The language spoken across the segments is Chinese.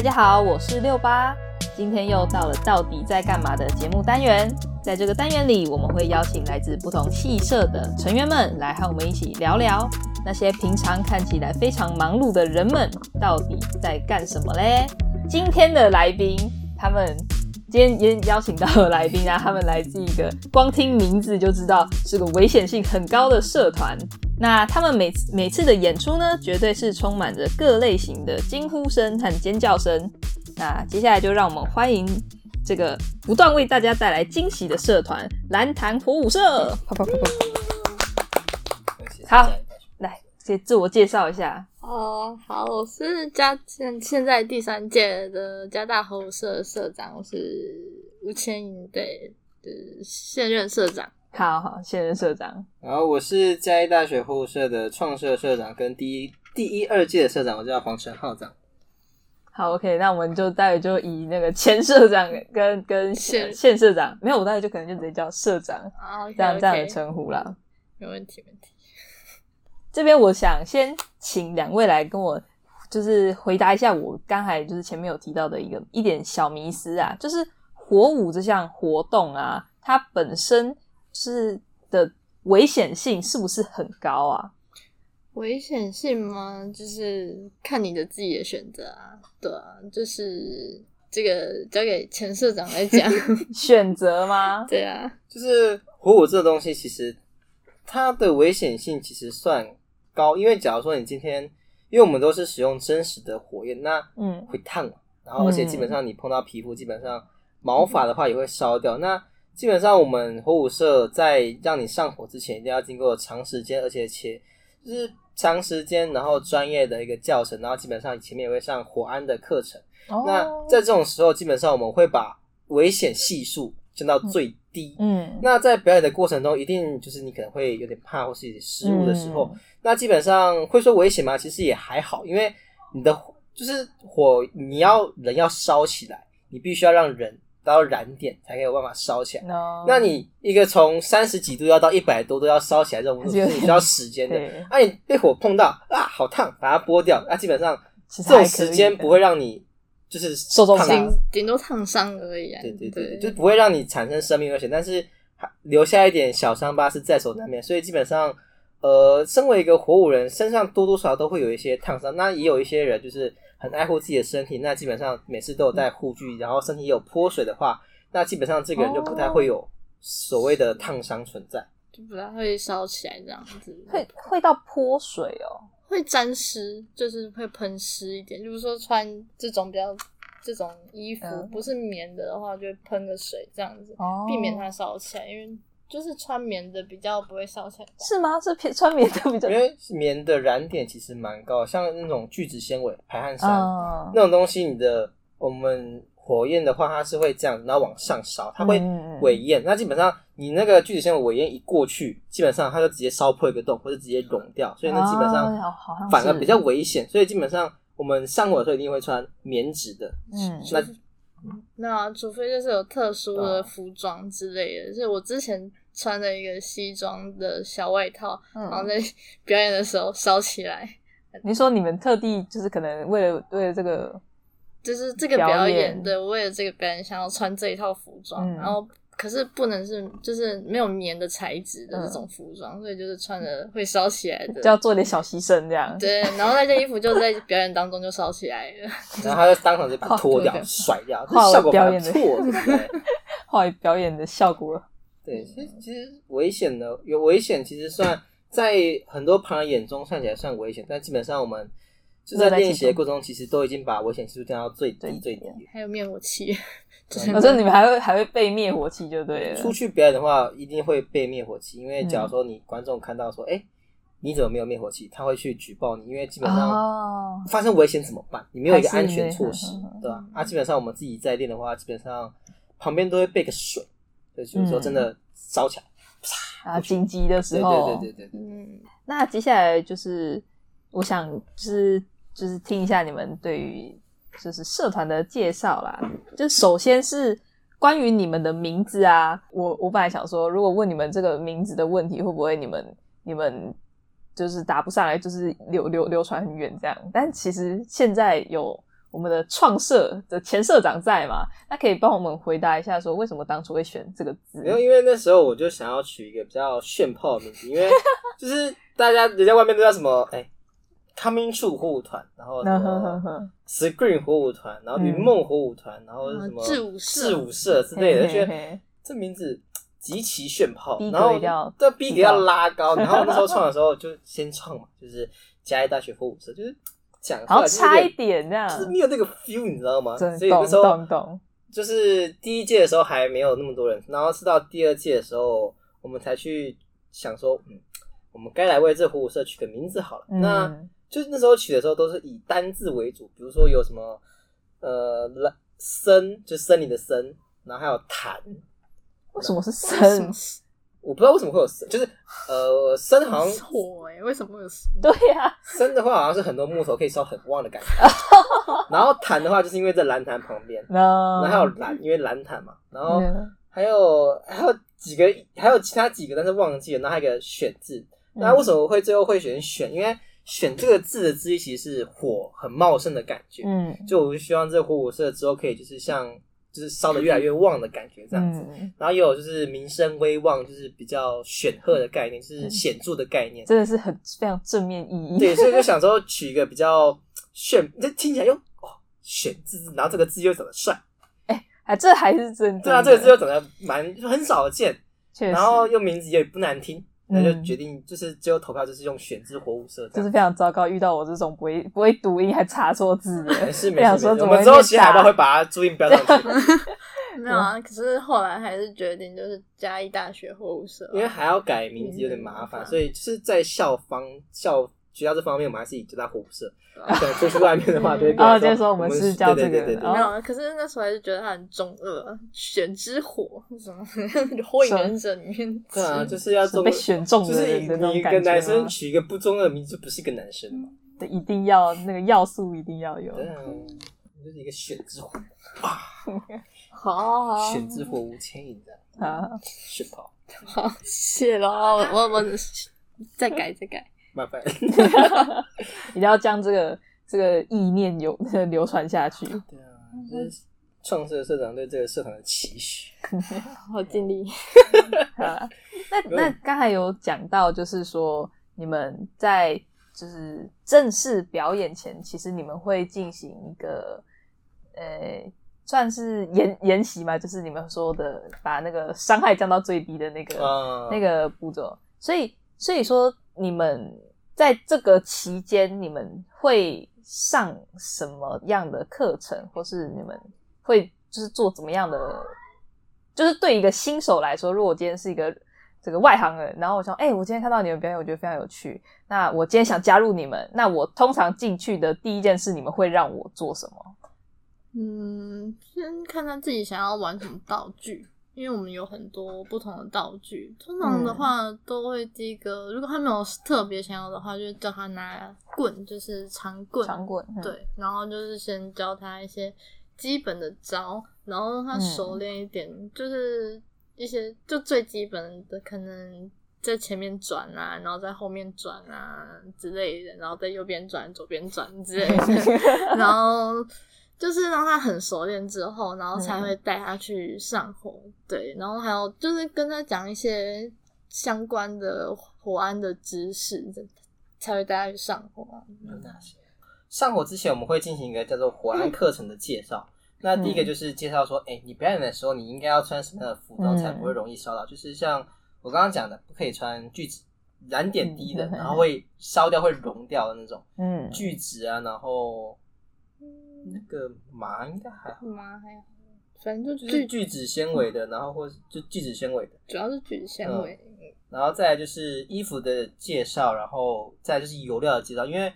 大家好，我是六八，今天又到了到底在干嘛的节目单元。在这个单元里，我们会邀请来自不同系社的成员们来和我们一起聊聊那些平常看起来非常忙碌的人们到底在干什么嘞。今天的来宾，他们今天也邀请到了来宾啊，他们来自一个光听名字就知道是个危险性很高的社团。那他们每每次的演出呢，绝对是充满着各类型的惊呼声和尖叫声。那接下来就让我们欢迎这个不断为大家带来惊喜的社团——蓝潭火舞社。好，来先自我介绍一下。哦，好，我是加现现在第三届的加大火舞社社长，我是吴千莹，对，的现任社长。好好，现任社长。然后我是嘉义大学火舞社的创社社长，跟第一第一二届的社长，我叫黄晨浩长。好，OK，那我们就待会就以那个前社长跟跟现现社长，没有，我待会就可能就直接叫社长，这样这样的称呼啦。没问题，问题。这边我想先请两位来跟我，就是回答一下我刚才就是前面有提到的一个一点小迷思啊，就是火舞这项活动啊，它本身。是的危险性是不是很高啊？危险性吗？就是看你的自己的选择啊。对啊，就是这个交给前社长来讲 选择吗？对啊，就是火舞这个东西，其实它的危险性其实算高，因为假如说你今天，因为我们都是使用真实的火焰，那嗯会烫，然后而且基本上你碰到皮肤，基本上毛发的话也会烧掉。那基本上，我们火舞社在让你上火之前，一定要经过长时间，而且且就是长时间，然后专业的一个教程，然后基本上前面也会上火安的课程。那在这种时候，基本上我们会把危险系数降到最低。嗯，那在表演的过程中，一定就是你可能会有点怕或是失误的时候，那基本上会说危险吗？其实也还好，因为你的就是火，你要人要烧起来，你必须要让人。到燃点才可以有办法烧起来。那你一个从三十几度要到一百多度要烧起来，这种 是需要时间的。那你被火碰到啊，好烫，把它剥掉。那基本上这种时间不会让你就是受重伤，顶多烫伤而已。啊对对对，就不会让你产生生命危险，但是留下一点小伤疤是在所难免。所以基本上，呃，身为一个火舞人，身上多多少少都会有一些烫伤。那也有一些人就是。很爱护自己的身体，那基本上每次都有带护具，然后身体有泼水的话，那基本上这个人就不太会有所谓的烫伤存在，就不太会烧起来这样子。会会到泼水哦，会沾湿，就是会喷湿一点。就是说穿这种比较这种衣服不是棉的的话，就喷个水这样子，避免它烧起来，因为。就是穿棉的比较不会烧起来，是吗？是偏穿棉的比较，因为棉的燃点其实蛮高，像那种聚酯纤维、排汗衫那种东西，你的我们火焰的话，它是会这样，然后往上烧，它会尾焰。那基本上你那个聚酯纤维尾焰一过去，基本上它就直接烧破一个洞，或者直接融掉，所以那基本上反而比较危险。所以基本上我们上火的时候一定会穿棉质的，嗯，那那除非就是有特殊的服装之类的，就是我之前。穿着一个西装的小外套，然后在 表演的时候烧起来。你说你们特地就是可能为了为了这个，就是这个表演，对，为了这个表演想要穿这一套服装，然后可是不能是就是没有棉的材质的这种服装，所以就是穿着会烧起来的，就要做点小牺牲这样。对，然后那件衣服就在表演当中就烧起来了，然后他就当场就把它脱掉甩掉，效果表演的错，画表演的效果。对，其实其实危险的有危险，其实算在很多旁人眼中算起来算危险，但基本上我们就在练习的过程中，其实都已经把危险系数降到最低最低。还有灭火器，反正你们还会还会备灭火器就对了。出去表演的话，一定会备灭火器，因为假如说你观众看到说，哎，你怎么没有灭火器？他会去举报你，因为基本上发生危险怎么办？你没有一个安全措施，对吧？啊，基本上我们自己在练的话，基本上旁边都会备个水。对，有时候真的烧起来，啊，紧急的时候，对对对对对。嗯，那接下来就是我想，就是就是听一下你们对于就是社团的介绍啦。就首先是关于你们的名字啊，我我本来想说，如果问你们这个名字的问题，会不会你们你们就是答不上来，就是流流流传很远这样。但其实现在有我们的创社的前社长在嘛？那可以帮我们回答一下，说为什么当初会选这个字？没有，因为那时候我就想要取一个比较炫炮的名字，因为 就是大家人家外面都叫什么哎，Coming True 火舞团，然后什么 Screen 火舞团，然后云梦火舞团，然后什么志舞智舞社之类的，就觉得这名字极其炫炮，然后这逼格要拉高，然后那时候创的时候就先创嘛，就是嘉义大学火舞社，就是。讲好差一点这样，就是没有那个 feel，你知道吗？所以那时候就是第一届的时候还没有那么多人，然后是到第二届的时候，我们才去想说，嗯，我们该来为这虎舞社取个名字好了。那就那时候取的时候都是以单字为主，比如说有什么呃森，就森林的森，然后还有潭，为什么是森？我不知道为什么会有生，就是呃生好像火哎，为什么会有生？对呀，生的话好像是很多木头可以烧很旺的感觉。然后潭的话，就是因为在蓝潭旁边，然后还有蓝，因为蓝潭嘛。然后还有还有几个，还有其他几个，但是忘记了。然后还有一个选字，那为什么会最后会选选？因为选这个字的字意其实是火很茂盛的感觉。嗯，就我就希望这个火舞社之后可以就是像。就是烧的越来越旺的感觉，这样子。然后也有就是名声威望，就是比较显赫的概念，就是显著的概念，真的是很非常正面意义。对，所以就想说 取一个比较炫，这听起来又哦炫字，然后这个字又长得帅，哎，还这还是真对啊，这个字又长得蛮很少见，然后又名字也不难听。那就决定，就是最后投票就是用选字火舞社，就是非常糟糕。遇到我这种不会不会读音还查错字的，没事没事。我们之后写海报会把它注音标上去。没有啊，可是后来还是决定就是嘉义大学火舞社，因为还要改名字有点麻烦，所以就是在校方校。学校这方面，我们还是以九大火舞社。对，出去外面的话，对对。哦，就是说我们是叫这个，没有。可是那时候还是觉得他很中二，选之火什么 火影忍者里面。对啊，就是要被选中的人的那种感觉。一个男生取一个不中二的名字，就不是一个男生嘛。对，一定要那个要素一定要有。对啊，就是一个选之火 啊。好好。选之火无牵引的啊，是跑。好，谢了，我我我再改再改。麻烦，一定要将这个这个意念流 流传下去。对啊，这是创社社长对这个社团的期许。好尽力。那那刚才有讲到，就是说你们在就是正式表演前，其实你们会进行一个呃，算是研研习嘛，就是你们说的把那个伤害降到最低的那个那个步骤。所以所以说。你们在这个期间，你们会上什么样的课程，或是你们会就是做怎么样的？就是对一个新手来说，如果我今天是一个这个外行人，然后我想，哎，我今天看到你们表演，我觉得非常有趣，那我今天想加入你们，那我通常进去的第一件事，你们会让我做什么？嗯，先看他自己想要玩什么道具。因为我们有很多不同的道具，通常的话都会第一个，如果他没有特别想要的话，就叫他拿棍，就是长棍。长棍。对，然后就是先教他一些基本的招，然后让他熟练一点，就是一些就最基本的，可能在前面转啊，然后在后面转啊之类的，然后在右边转、左边转之类的，然后。就是让他很熟练之后，然后才会带他去上火，对，然后还有就是跟他讲一些相关的火安的知识，才会带他去上火。有哪些？上火之前我们会进行一个叫做火安课程的介绍。那第一个就是介绍说，哎，你表演的时候你应该要穿什么样的服装才不会容易烧到？就是像我刚刚讲的，不可以穿聚酯燃点低的，然后会烧掉会融掉的那种。嗯，聚酯啊，然后。那个麻应该还好，麻还好，反正就是聚酯纤维的，然后或就聚酯纤维的，主要是聚酯纤维。然后再来就是衣服的介绍，然后再就是油料的介绍。因为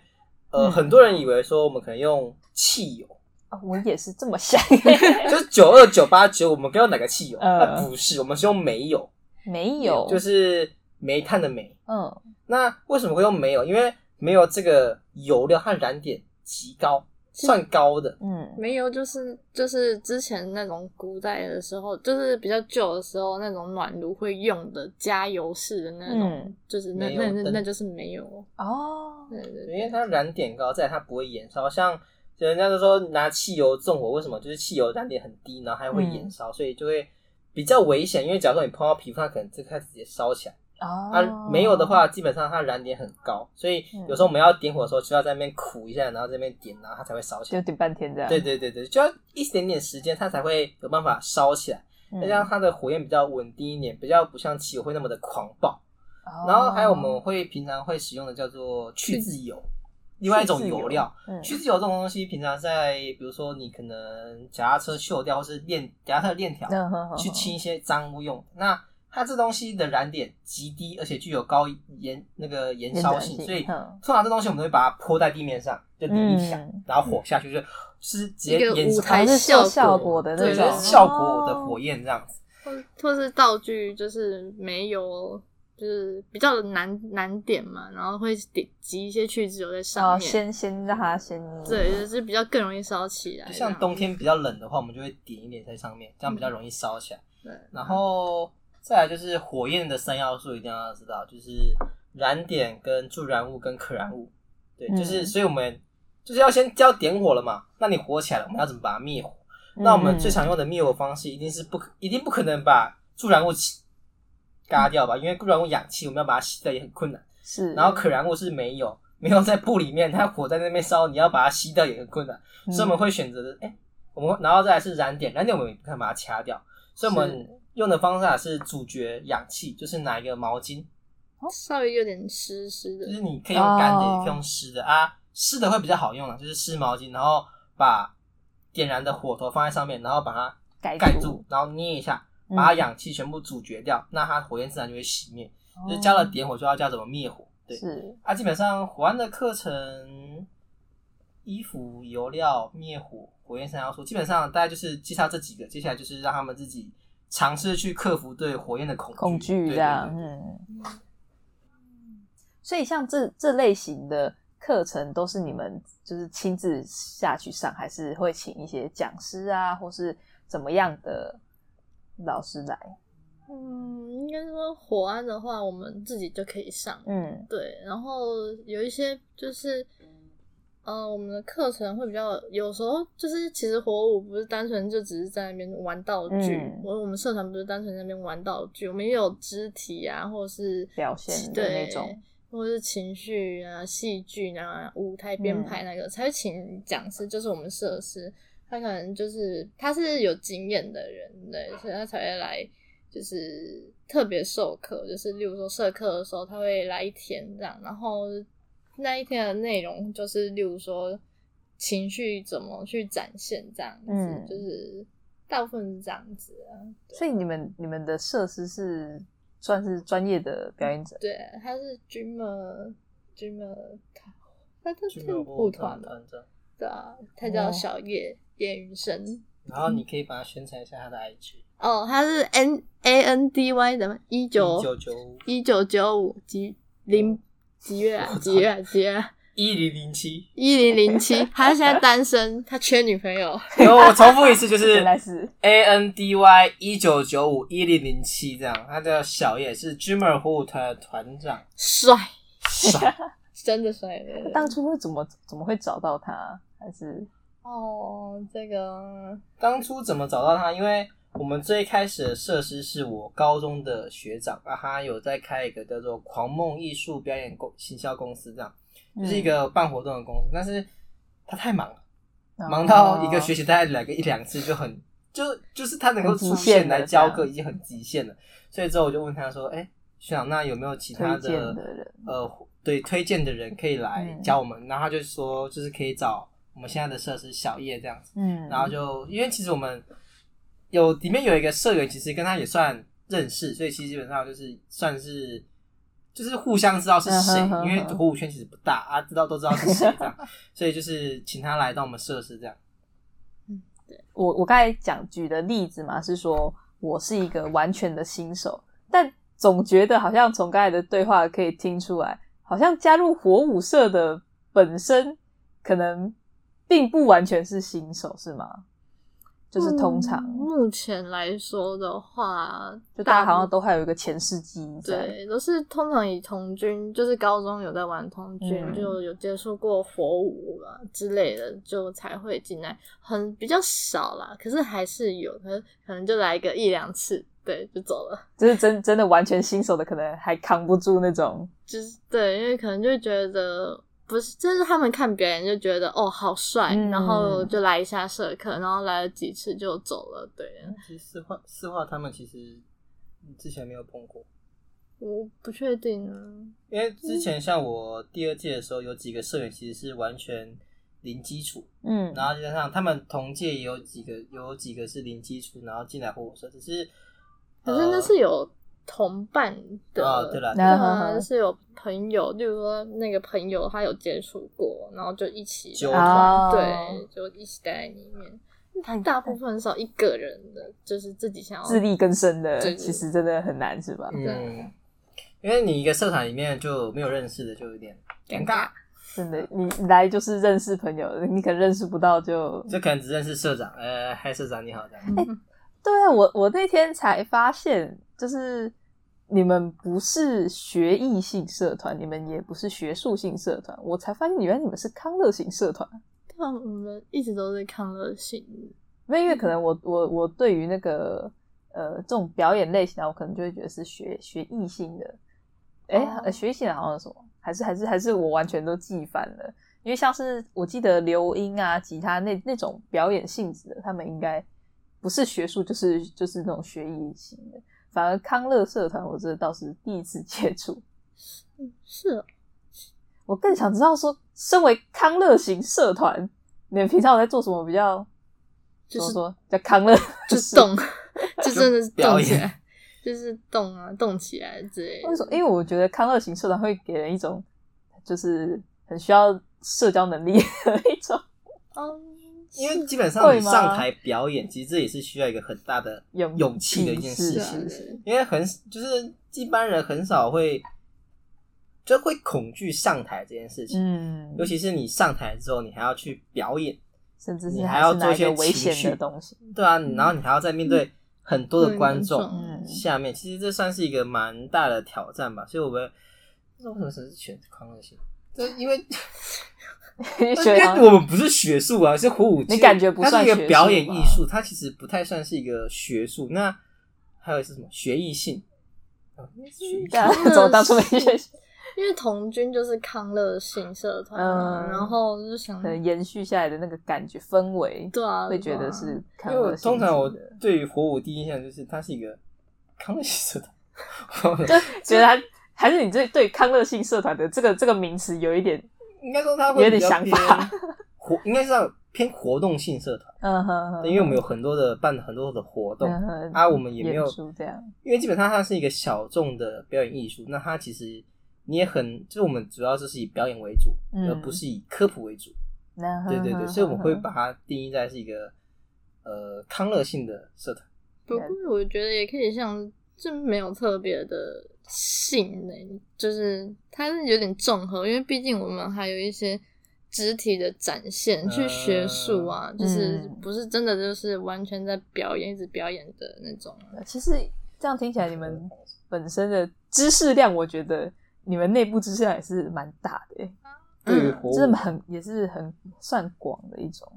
呃，很多人以为说我们可能用汽油啊，我也是这么想，就是九二九八九，我们该用哪个汽油？啊，不是，我们是用煤油，煤油就是煤炭的煤。嗯，那为什么会用煤油？因为煤油这个油料和燃点极高。算高的，嗯，煤油就是就是之前那种古代的时候，就是比较旧的时候那种暖炉会用的加油式的那种，就是那那那那就是煤油哦，对对，因为它燃点高，在它不会燃烧。像人家都说拿汽油纵火，为什么？就是汽油燃点很低，然后还会燃烧，所以就会比较危险。因为假如说你碰到皮肤，它可能就开始直接烧起来。哦。啊，没有的话，基本上它燃点很高，所以有时候我们要点火的时候，就要在那边苦一下，然后这边点，然后它才会烧起来。就点半天这样。对对对对，就要一点点时间，它才会有办法烧起来。再加上它的火焰比较稳定一点，比较不像汽油会那么的狂暴。然后还有我们会平常会使用的叫做去渍油。另外一种油料，去渍油这种东西，平常在比如说你可能脚踏车锈掉，或是链脚踏车的链条，去清一些脏污用。那它这东西的燃点极低，而且具有高燃那个燃烧性，所以通常这东西我们都会把它泼在地面上，就点一下，然后火下去就是直接演舞台效果的那种效果的火焰这样子，或或是道具就是没有。就是比较难难点嘛，然后会点挤一些去脂油在上面，先先让它先对，就是比较更容易烧起来。像冬天比较冷的话，我们就会点一点在上面，这样比较容易烧起来。对，然后再来就是火焰的三要素一定要知道，就是燃点、跟助燃物、跟可燃物。对，就是所以我们就是要先要点火了嘛，那你火起来了，我们要怎么把它灭火？那我们最常用的灭火方式一定是不可，一定不可能把助燃物起。嘎掉吧，因为助燃物氧气我们要把它吸掉也很困难。是，然后可燃物是没有，没有在布里面，它火在那边烧，你要把它吸掉也很困难。所以我们会选择的，哎，我们然后再来是燃点，燃点我们也不可能把它掐掉，所以我们用的方法是主角氧气，就是拿一个毛巾，稍微有点湿湿的，就是你可以用干的，也可以用湿的啊，湿的会比较好用啊，就是湿毛巾，然后把点燃的火头放在上面，然后把它盖住，然后捏一下。把氧气全部阻绝掉，那它火焰自然就会熄灭。就是加了点火，就要教怎么灭火。对，是啊，基本上火安的课程，衣服、油料、灭火、火焰三要素，基本上大概就是介绍这几个。接下来就是让他们自己尝试去克服对火焰的恐恐惧，这样。嗯。所以像这这类型的课程，都是你们就是亲自下去上，还是会请一些讲师啊，或是怎么样的？老师来，嗯，应该说火安的话，我们自己就可以上，嗯，对。然后有一些就是，呃，我们的课程会比较，有时候就是其实火舞不是单纯就只是在那边玩道具，我我们社团不是单纯在那边玩道具，我们也有肢体啊，或者是表现的那种，或者是情绪啊、戏剧啊、舞台编排那个，才会请讲师，就是我们设施。他可能就是他是有经验的人，对，所以他才会来，就是特别授课，就是例如说授课的时候，他会来一天这样，然后那一天的内容就是例如说情绪怎么去展现这样子，就是大部分是这样子啊。所以你们你们的设施是算是专业的表演者？对，他是 dreamer dreamer，他他是舞团的，对啊，他叫小叶。叶云生，然后你可以把它宣传一下他的 IG 哦，他是 N A N D Y 的一九九九五一九九五几零 几月啊？几月？几月？一零零七一零零七，他现在单身，他缺女朋友。然我重复一次，就是 原来是 A N D Y 一九九五一零零七这样。他叫小叶，是 Dreamer Hood 的团长，帅帅，真的帅。当初会怎么怎么会找到他？还是？哦，这个当初怎么找到他？因为我们最开始的设施是我高中的学长啊，他有在开一个叫做“狂梦艺术表演公行销公司”，这样就是一个办活动的公司。但是他太忙了，忙到一个学期大概来个一两次就很就就是他能够出现来教课已经很极限了。所以之后我就问他说：“哎，学长，那有没有其他的呃对推荐的人可以来教我们？”然后他就说：“就是可以找。”我们现在的设施小叶这样子，嗯，然后就因为其实我们有里面有一个社员，其实跟他也算认识，所以其实基本上就是算是就是互相知道是谁，因为火舞圈其实不大啊，知道都知道是谁这样，所以就是请他来到我们设施这样。嗯，对我我刚才讲举的例子嘛，是说我是一个完全的新手，但总觉得好像从刚才的对话可以听出来，好像加入火舞社的本身可能。并不完全是新手，是吗？就是通常目前来说的话，就大家好像都还有一个前世记忆对，都是通常以童军，就是高中有在玩童军，就有接触过火舞啊之类的，就才会进来，很比较少啦。可是还是有，可是可能就来个一两次，对，就走了。就是真真的完全新手的，可能还扛不住那种，就是对，因为可能就觉得。不是，就是他们看表演就觉得哦好帅，然后就来一下社课，然后来了几次就走了。对，其实四化四化他们其实之前没有碰过，我不确定啊。因为之前像我第二届的时候，有几个社员其实是完全零基础，嗯，然后加上他们同届也有几个有几个是零基础，然后进来火社，只是可是那是有。同伴的，对了，是有朋友，例如说那个朋友他有接触过，然后就一起纠团，对，就一起待在里面。他大部分少一个人的，就是自己想要自力更生的，其实真的很难，是吧？嗯，因为你一个社团里面就没有认识的，就有点尴尬。真的，你来就是认识朋友，你可能认识不到就就可能只认识社长，呃，嗨，社长你好，这样。对啊，我我那天才发现，就是你们不是学艺性社团，你们也不是学术性社团，我才发现原来你们是康乐型社团。对啊，我们一直都是康乐型。那因为可能我我我对于那个呃这种表演类型的，我可能就会觉得是学学艺性的。哎，学艺性的好像什么？还是还是还是我完全都记反了？因为像是我记得刘英啊、吉他那那种表演性质的，他们应该。不是学术，就是就是那种学艺型的。反而康乐社团，我这倒是第一次 接触。是，是。我更想知道说，身为康乐型社团，你们平常有在做什么？比较就是说叫康乐，就是动，就真的是动起来，就是动啊，动起来之类。为什么？因为我觉得康乐型社团会给人一种，就是很需要社交能力的一种。嗯。因为基本上你上台表演，其实这也是需要一个很大的勇气的一件事情。因为很就是一般人很少会就会恐惧上台这件事情。嗯，尤其是你上台之后，你还要去表演，甚至你还要做一些危险的东西。对啊，然后你还要再面对很多的观众下面，其实这算是一个蛮大的挑战吧。所以我们为什么是选康乐性？就因为。因为我们不是学术啊，是火舞，你感觉不算一个表演艺术，它其实不太算是一个学术。那还有是什么学艺性？怎么当初没学？因为童军就是康乐性社团，然后就想延续下来的那个感觉氛围，对啊，会觉得是康乐性。通常我对于火舞第一印象就是它是一个康乐性社团，就 觉得它还是你这对康乐性社团的这个这个名词有一点。应该说他会有点想法，活 应该是偏活动性社团，嗯哼，因为我们有很多的办很多的活动，啊，我们也没有这样，因为基本上它是一个小众的表演艺术，那它其实你也很，就是我们主要就是以表演为主，而不是以科普为主，对对对，所以我们会把它定义在是一个呃康乐性的社团。不过我觉得也可以像，这没有特别的。性呢，就是它是有点综合，因为毕竟我们还有一些肢体的展现，去学术啊，就是不是真的就是完全在表演，一直表演的那种。其实这样听起来，你们本身的知识量，我觉得你们内部知识量也是蛮大的，对，就是很也是很算广的一种，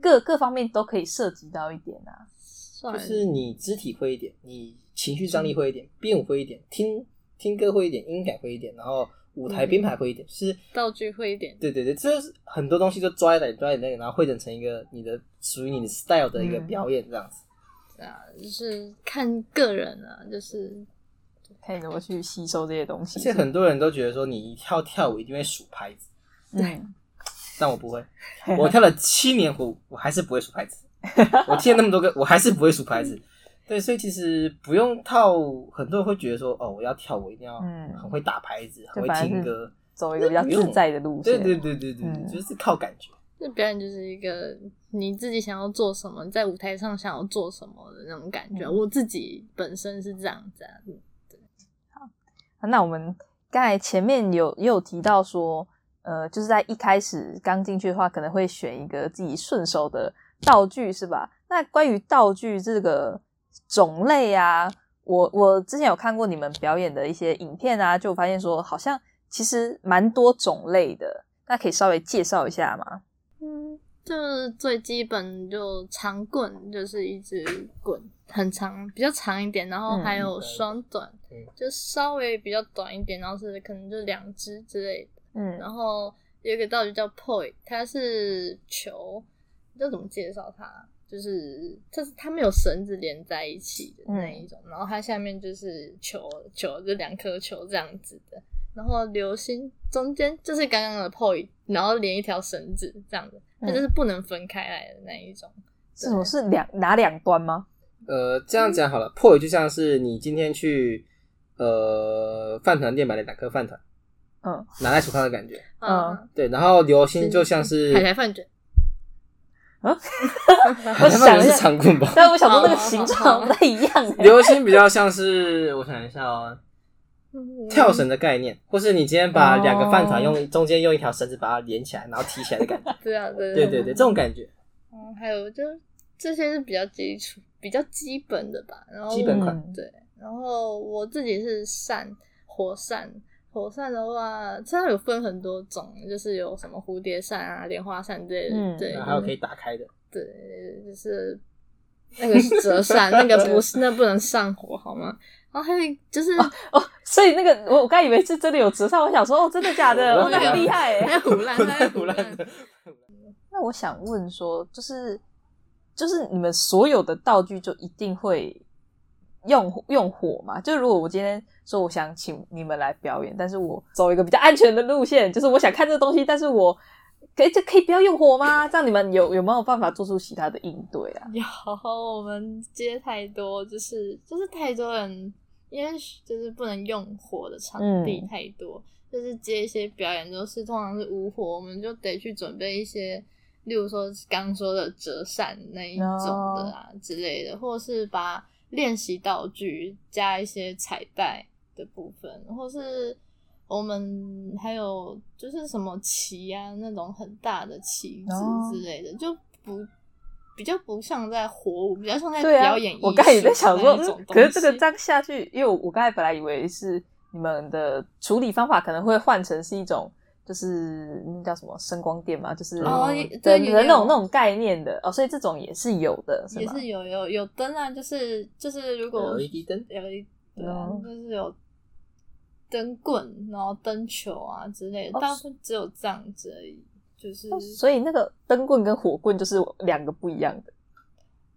各各方面都可以涉及到一点啊。就是你肢体会一点，你。情绪张力会一点，编舞会一点，听听歌会一点，音感会一点，然后舞台编排会一点，是道具会一点。对对对，这是很多东西都抓一点抓一点那个，然后汇整成一个你的属于你的 style 的一个表演这样子。啊，就是看个人啊，就是看你怎么去吸收这些东西。而且很多人都觉得说，你跳跳舞一定会数拍子，对，但我不会，我跳了七年舞，我还是不会数拍子。我听了那么多个，我还是不会数拍子。对，所以其实不用套，很多人会觉得说，哦，我要跳，我一定要很会打拍子，很会听歌，走一个比较自在的路线。对对对对对，就是靠感觉。这表演就是一个你自己想要做什么，在舞台上想要做什么的那种感觉。我自己本身是这样子。对，好，那我们刚才前面有也有提到说，呃，就是在一开始刚进去的话，可能会选一个自己顺手的。道具是吧？那关于道具这个种类啊，我我之前有看过你们表演的一些影片啊，就发现说好像其实蛮多种类的，那可以稍微介绍一下吗？嗯，就是最基本就长棍，就是一支棍，很长，比较长一点，然后还有双短，就稍微比较短一点，然后是可能就两支之类的。嗯，然后有一个道具叫 poi，它是球，这怎么介绍它？就是就是它没有绳子连在一起的那一种，然后它下面就是球球，就两颗球这样子的，然后流星中间就是刚刚的 poi，然后连一条绳子这样子，它就是不能分开来的那一种。这种是两哪两端吗？呃，这样讲好了，poi 就像是你今天去呃饭团店买了两颗饭团，嗯，拿在手上的感觉，嗯，对，然后流星就像是海苔饭卷。啊，我想是长棍吧，但我想说那个形状不太一样。流星比较像是，我想一下哦，跳绳的概念，或是你今天把两个饭团用中间用一条绳子把它连起来，然后提起来的感觉。对啊，对对对对，这种感觉。嗯，还有就这些是比较基础、比较基本的吧。然后基本款对，然后我自己是扇火扇。火扇的话，它有分很多种，就是有什么蝴蝶扇啊、莲花扇之类的，对，还有可以打开的，对，就是那个是折扇，那个不是，那不能上火，好吗？然后还有就是哦，所以那个我我刚以为是真的有折扇，我想说哦，真的假的？那很厉害，太胡乱，太胡乱。那我想问说，就是就是你们所有的道具就一定会？用用火嘛？就是如果我今天说我想请你们来表演，但是我走一个比较安全的路线，就是我想看这个东西，但是我可以这可以不要用火吗？这样你们有有没有办法做出其他的应对啊？有，我们接太多，就是就是太多人，因为就是不能用火的场地太多，就是接一些表演都是通常是无火，我们就得去准备一些，例如说刚说的折扇那一种的啊之类的，或者是把。练习道具加一些彩带的部分，或是我们还有就是什么旗啊那种很大的旗子之类的，就不比较不像在火舞，比较像在表演。我刚才也在想说，可是这个这样下去，因为我刚才本来以为是你们的处理方法可能会换成是一种。就是那叫什么声光电嘛，就是哦对那种那种概念的。哦，所以这种也是有的，也是有有有灯啊，就是就是如果 LED 灯，LED 对啊，就是有灯棍，然后灯球啊之类的，大部分只有这样子而已，就是所以那个灯棍跟火棍就是两个不一样的。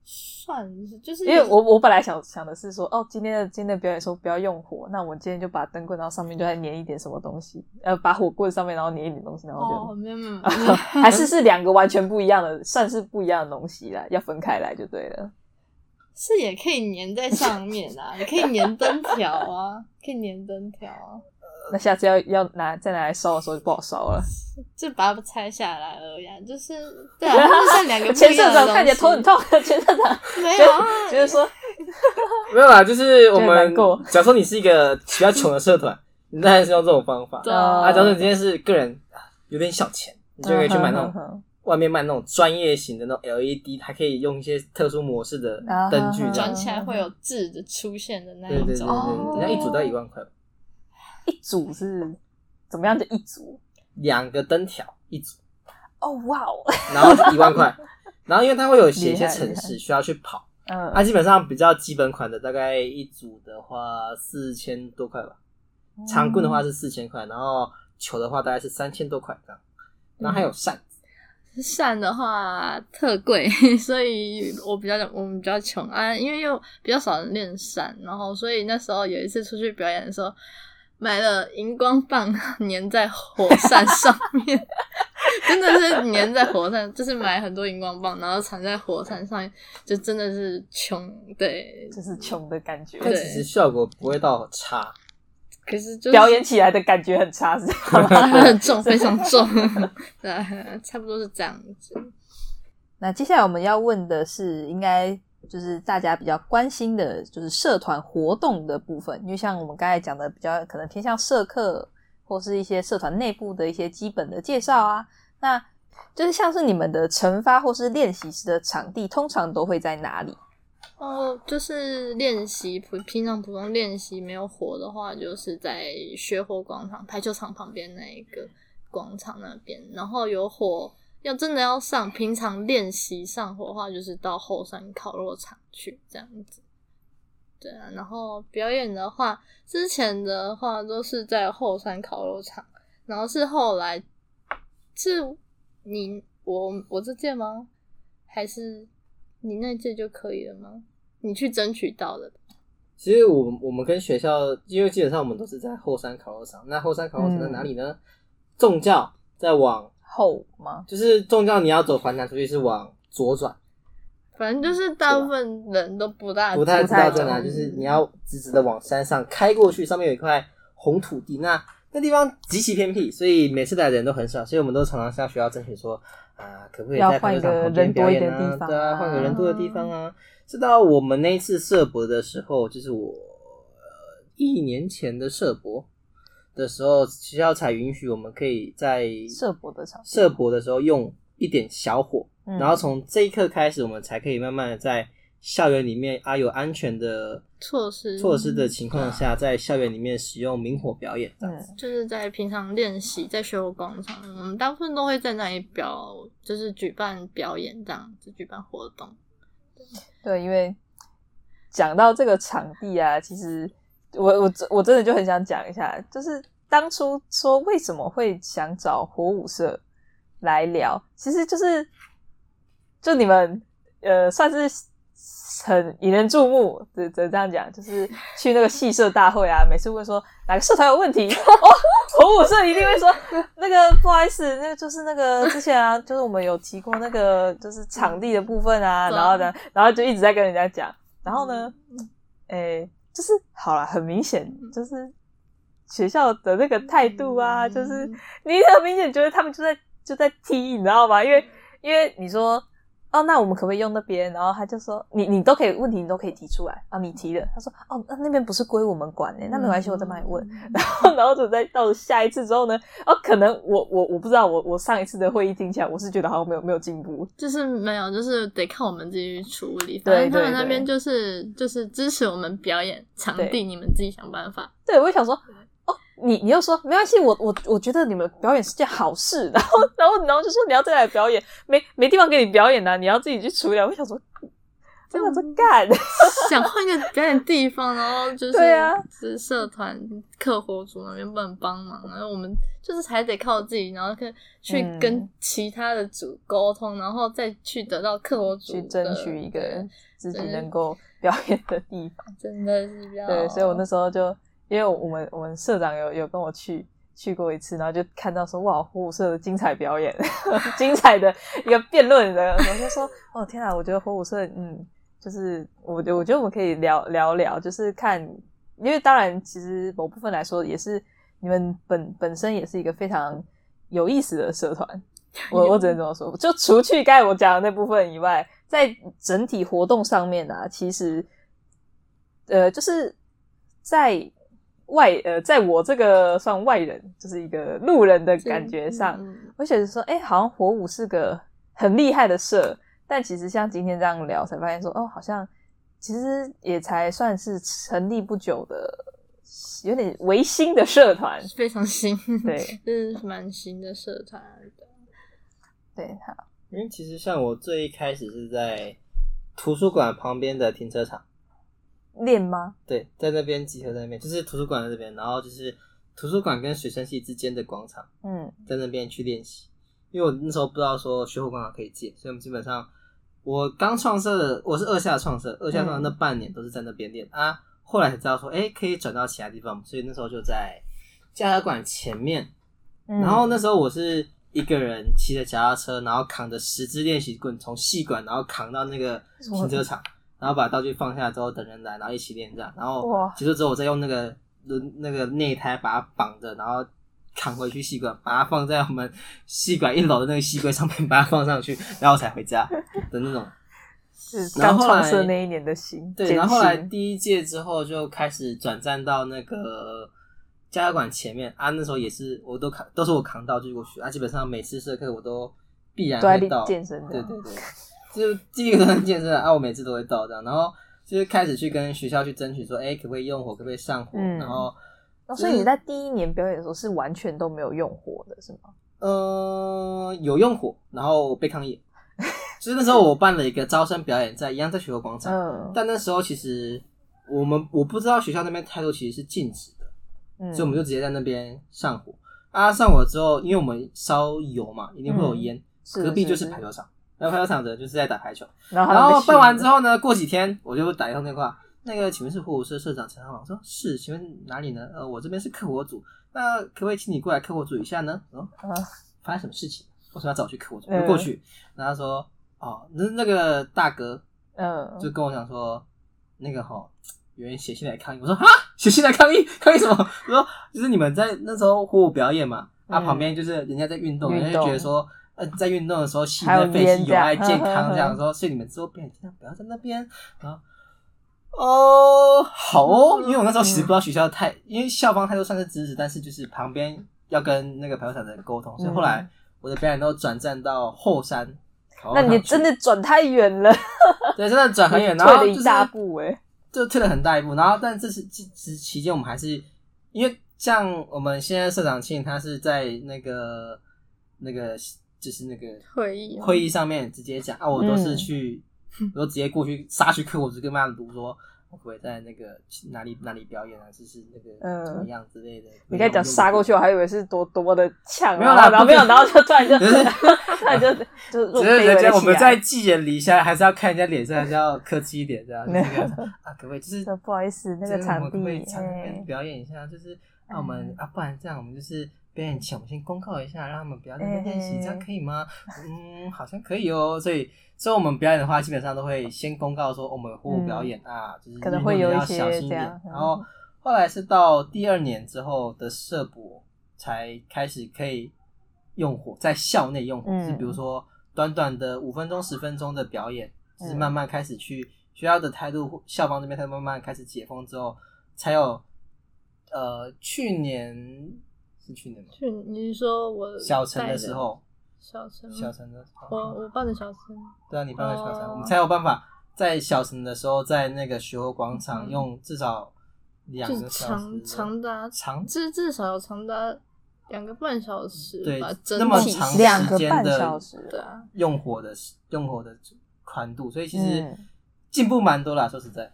算是，就是因为我我本来想想的是说，哦，今天的今天的表演说不要用火，那我今天就把灯棍，然后上面就再粘一点什么东西，呃，把火棍上面然后粘一点东西，然后就没有没有，还是是两个完全不一样的，算是不一样的东西啦，要分开来就对了。是也可以粘在上面啊，也可以粘灯条啊，可以粘灯条啊。那下次要要拿再拿来烧的时候就不好烧了，就把它拆下来而已。就是对啊，就剩两个。前社长看起来头很痛，前社长 没有啊，就是说没有啦，就是我们假如说你是一个比较穷的社团，你当然是用这种方法。啊，假如你今天是个人有点小钱，你就可以去买那种外面卖那种专业型的那种 LED，还可以用一些特殊模式的灯具，转起来会有字的出现的那一种。对对对对，人家一组都要一万块。一组是怎么样的一组？两个灯条一组。哦哇哦！然后一万块，然后因为它会有写一些城市需要去跑，嗯，它基本上比较基本款的，大概一组的话四千多块吧。长棍的话是四千块，然后球的话大概是三千多块这样。然后还有扇子，扇的话特贵，所以我比较我们比较穷啊，因为又比较少人练扇，然后所以那时候有一次出去表演的时候。买了荧光棒 粘在火扇上面，真的是粘在火扇，就是买很多荧光棒，然后缠在火扇上，就真的是穷，对，就是穷的感觉。但其实效果不会到差，可是就表演起来的感觉很差，是 很重，非常重，对，差不多是这样子。那接下来我们要问的是，应该。就是大家比较关心的，就是社团活动的部分，因为像我们刚才讲的，比较可能偏向社课或是一些社团内部的一些基本的介绍啊。那就是像是你们的晨发或是练习时的场地，通常都会在哪里？哦，就是练习普平常普通练习没有火的话，就是在学火广场排球场旁边那一个广场那边。然后有火要真的要上，平常练习上火的话，就是到后山烤肉场去这样子。对啊，然后表演的话，之前的话都是在后山烤肉场，然后是后来是你我我这届吗？还是你那届就可以了吗？你去争取到了。其实我我们跟学校，因为基本上我们都是在后山烤肉场。那后山烤肉场在哪里呢？重教再往后吗？就是宗教你要走环南出去是往左转。反正就是大部分人都不大不太知道在哪，就是你要直直的往山上开过去，上面有一块红土地，那那地方极其偏僻，所以每次来的人都很少，所以我们都常常向学校争取说啊，可不可以在换一个人多一点的地方？对啊，换个人多的地方啊。直到我们那一次社博的时候，就是我一年前的社博的时候，学校才允许我们可以在射博的场社博的时候用一点小火。然后从这一刻开始，我们才可以慢慢的在校园里面啊有安全的措施措施的情况下，在校园里面使用明火表演。嗯，就是在平常练习在学校广场，我们大部分都会在那里表，就是举办表演这样子，举办活动。对，因为讲到这个场地啊，其实我我我真的就很想讲一下，就是当初说为什么会想找火舞社来聊，其实就是。就你们，呃，算是很引人注目，的这这样讲，就是去那个戏社大会啊，每次会说哪个社团有问题，哦，火舞社一定会说那个不好意思，那个就是那个之前啊，就是我们有提过那个就是场地的部分啊，然后呢，然后就一直在跟人家讲，然后呢，诶，就是好了，很明显就是学校的那个态度啊，就是你很明显觉得他们就在就在踢，你知道吗？因为因为你说。哦，那我们可不可以用那边？然后他就说，你你都可以，问题你都可以提出来啊，你提的。他说，哦，那那边不是归我们管诶，那没关系，我再帮你问。然后，然后就在到下一次之后呢，哦，可能我我我不知道，我我上一次的会议听起来，我是觉得好像没有没有进步，就是没有，就是得靠我们自己去处理。反正他们那边就是就是支持我们表演场地，你们自己想办法。对，我也想说。你你又说没关系，我我我觉得你们表演是件好事，然后然后然后就说你要再来表演，没没地方给你表演呢，你要自己去处理。我想说，真的在干，想换个表演地方，然后就是对啊，是社团客活组那边不能帮忙，然后我们就是还得靠自己，然后去去跟其他的组沟通，然后再去得到客活组去争取一个自己能够表演的地方，真的是比较对，所以我那时候就。因为我们我们社长有有跟我去去过一次，然后就看到说哇，火舞社的精彩表演，精彩的一个辩论的，我就说哦天啊，我觉得火舞社嗯，就是我我觉得我们可以聊聊聊，就是看，因为当然其实某部分来说也是你们本本身也是一个非常有意思的社团，我我只能这么说，就除去刚才我讲的那部分以外，在整体活动上面啊，其实呃就是在。外呃，在我这个算外人，就是一个路人的感觉上，我觉得说，哎，好像火舞是个很厉害的社，但其实像今天这样聊，才发现说，哦，好像其实也才算是成立不久的，有点微新的社团，非常新，对，是蛮新的社团的，对，好，因为其实像我最一开始是在图书馆旁边的停车场。练吗？对，在那边集合在那边，就是图书馆这边，然后就是图书馆跟水生系之间的广场。嗯，在那边去练习，因为我那时候不知道说学火广场可以借，所以我们基本上我刚创设，我是二下创设，二下创那半年都是在那边练啊。后来才知道说，哎，可以转到其他地方，所以那时候就在加油馆前面。然后那时候我是一个人骑着脚踏车，然后扛着十支练习棍从细管，然后扛到那个停车场。然后把道具放下之后，等人来，然后一起练这样。然后结束之后，我再用那个轮那个内胎把它绑着，然后扛回去戏馆，把它放在我们戏馆一楼的那个戏柜上面，把它放上去，然后才回家 的那种。是刚创设那一年的心。对，然后后来第一届之后就开始转战到那个加油馆前面啊。那时候也是我都扛，都是我扛道具过去啊。基本上每次社课我都必然会到健身，对对对，就第一个都是健身啊，我每次都会到这样，然后就是开始去跟学校去争取说，哎，可不可以用火，可不可以上火，然后，所以你在第一年表演的时候是完全都没有用火的是吗？呃，有用火，然后被抗议。就是那时候我办了一个招生表演，在一样在学校广场，但那时候其实我们我不知道学校那边态度其实是禁止的，所以我们就直接在那边上火。啊，上火之后，因为我们烧油嘛，一定会有烟。隔壁就是排球场，然后排球场的就是在打排球。然后办完之后呢，过几天我就打一通电话，那个请问是火舞社社长陈浩我说是，请问哪里呢？呃，我这边是客火组，那可不可以请你过来客火组一下呢？哦，发生什么事情？为什么要找我去客火组？就过去，然后他说。哦，那那个大哥，嗯，就跟我讲说，那个哈，有人写信来抗议。我说哈，写信来抗议，抗议什么？我说就是你们在那时候火舞表演嘛，啊，旁边就是人家在运动，人家就觉得说，呃，在运动的时候吸那废气有害健康，这样说，所以你们之后尽量不要在那边。然后，哦，好哦，因为我那时候其实不知道学校太，因为校方态度算是支持，但是就是旁边要跟那个排球场的人沟通，所以后来我的表演都转战到后山。那你真的转太远了，对，真的转很远，然后退了一大步，哎，就退了很大一步。然后，但这是这这期间，我们还是因为像我们现在社长庆，他是在那个那个就是那个会议会议上面直接讲啊，我都是去，我都直接过去杀去课，我就跟他们读说。会不会在那个哪里哪里表演啊？就是那个怎么样之类的？你在讲杀过去，我还以为是多多的呛，没有啦，然后没有，然后就突然就，突然就就。只是人家我们在寄人篱下，还是要看人家脸色，还是要客气一点这样。啊，可不可以？就是 不好意思，那个场地表演一下，就是那我们啊，不然这样，我们就是表演前，我们先公告一下，让他们不要在那边练习，这样可以吗？嗯，好像可以哦，所以。所以我们表演的话，基本上都会先公告说我们火舞表演啊，就是可能会有一些这样。然后后来是到第二年之后的社博才开始可以用火，在校内用火，是比如说短短的五分钟、十分钟的表演，是慢慢开始去学校的态度，校方这边才慢慢开始解封之后，才有呃去年是去年吗？去你是说我小城的时候。小城，小城的，我我办的小城，对啊，你办的小城，我们才有办法在小城的时候，在那个学活广场用至少两个小时，长长达长至至少有长达两个半小时，对，那么长两个半小时的用火的用火的宽度，所以其实进步蛮多啦，说实在。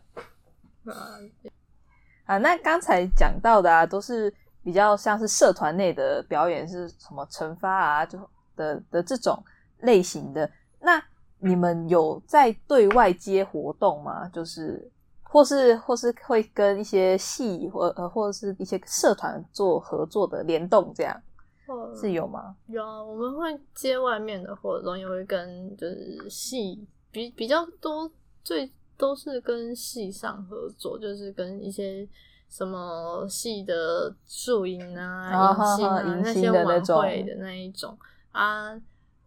啊，那刚才讲到的啊，都是比较像是社团内的表演，是什么惩罚啊，就。的的这种类型的，那你们有在对外接活动吗？就是或是或是会跟一些戏或呃或者是一些社团做合作的联动，这样是有吗？有啊，我们会接外面的活动，也会跟就是戏比比较多，最都是跟戏上合作，就是跟一些什么系的宿营啊、迎新啊那些晚会的那一种。啊，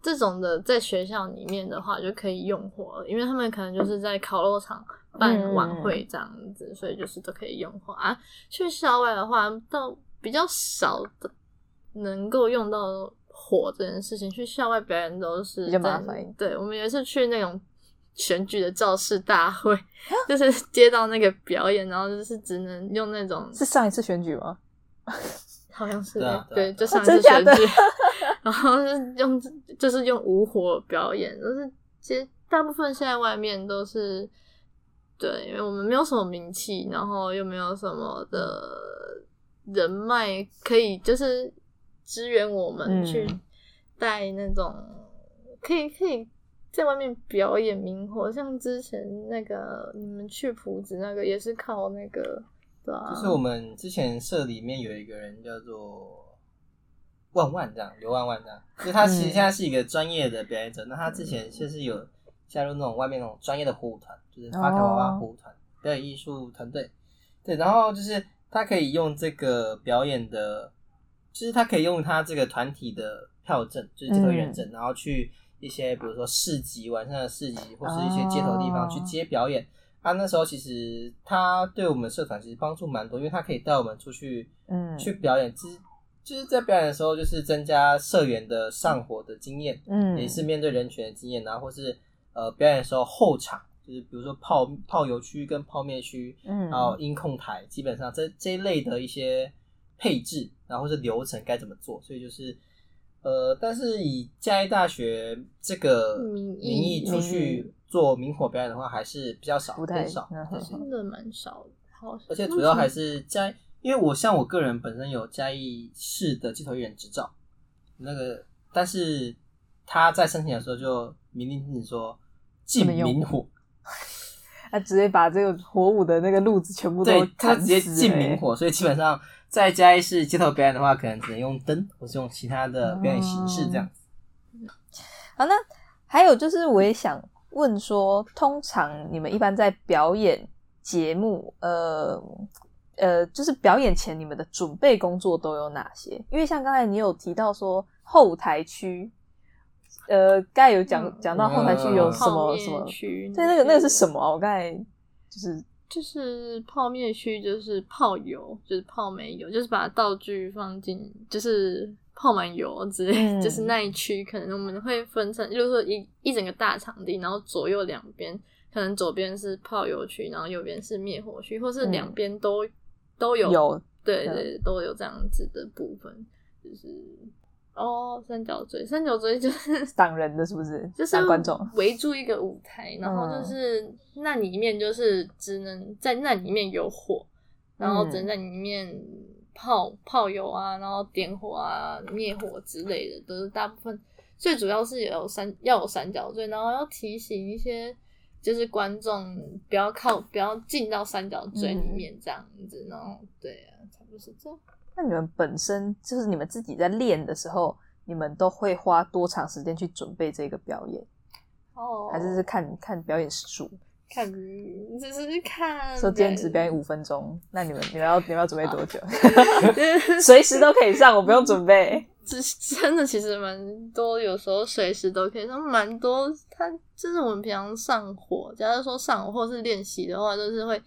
这种的在学校里面的话就可以用火，因为他们可能就是在烤肉场办晚会这样子，所以就是都可以用火啊。去校外的话，倒比较少的能够用到火这件事情。去校外表演都是比较麻烦。对，我们也是去那种选举的造势大会，就是接到那个表演，然后就是只能用那种。是上一次选举吗？好像是对，就上一次选举，然后是用就是用无火表演，就是其实大部分现在外面都是对，因为我们没有什么名气，然后又没有什么的人脉可以就是支援我们去带那种可以可以在外面表演明火，像之前那个你们去埔子那个也是靠那个。对啊就是我们之前社里面有一个人叫做万万这样，刘万万这样，就他其实现在是一个专业的表演者。那他之前就是有加入那种外面那种专业的火舞团，就是花卡娃娃火舞团表演艺术团队。对，然后就是他可以用这个表演的，就是他可以用他这个团体的票证，就是这个认证，然后去一些比如说市集晚上的市集，或是一些街头地方去接表演。啊，那时候其实他对我们社团其实帮助蛮多，因为他可以带我们出去，嗯，去表演。其实就是在表演的时候，就是增加社员的上火的经验，嗯，也是面对人群的经验，然后或是呃表演的时候后场，就是比如说泡泡油区跟泡面区，嗯，然后音控台，基本上这这一类的一些配置，然后是流程该怎么做，所以就是呃，但是以嘉义大学这个名义出去做明火表演的话，还是比较少，很少，真的蛮少的，好，而且主要还是嘉。因为我像我个人本身有嘉义市的街头艺人执照，那个，但是他在申请的时候就明令禁止说禁明火，他直接把这个火舞的那个路子全部都他直接禁明火，所以基本上在嘉义市街头表演的话，可能只能用灯，或是用其他的表演形式这样子。好，那还有就是，我也想问说，通常你们一般在表演节目，呃。呃，就是表演前你们的准备工作都有哪些？因为像刚才你有提到说后台区，呃，刚才有讲讲到后台区有什么什么区？对，那个那个是什么？我刚才就是就是泡面区，就是泡油，就是泡煤油，就是把道具放进，就是泡满油之类。就是那一区可能我们会分成，就是说一一整个大场地，然后左右两边可能左边是泡油区，然后右边是灭火区，或是两边都。都有，有对对，都有这样子的部分，就是哦，三角锥，三角锥就是 挡人的，是不是？就是观众围住一个舞台，然后就是那里面就是只能在那里面有火，然后只能在里面泡泡油啊，然后点火啊、灭火之类的，都是大部分。最主要是有三要有三角锥，然后要提醒一些。就是观众不要靠，不要进到三角锥里面这样子，然后对啊，差不多是这样。那你们本身就是你们自己在练的时候，你们都会花多长时间去准备这个表演？哦，还是是看看表演时数？看，只是看。说今天只表演五分钟，那你们你们要你们要准备多久？随时都可以上，我不用准备。是真的其实蛮多，有时候随时都可以上，蛮多。他就是我们平常上火，假如说上火或是练习的话，就是会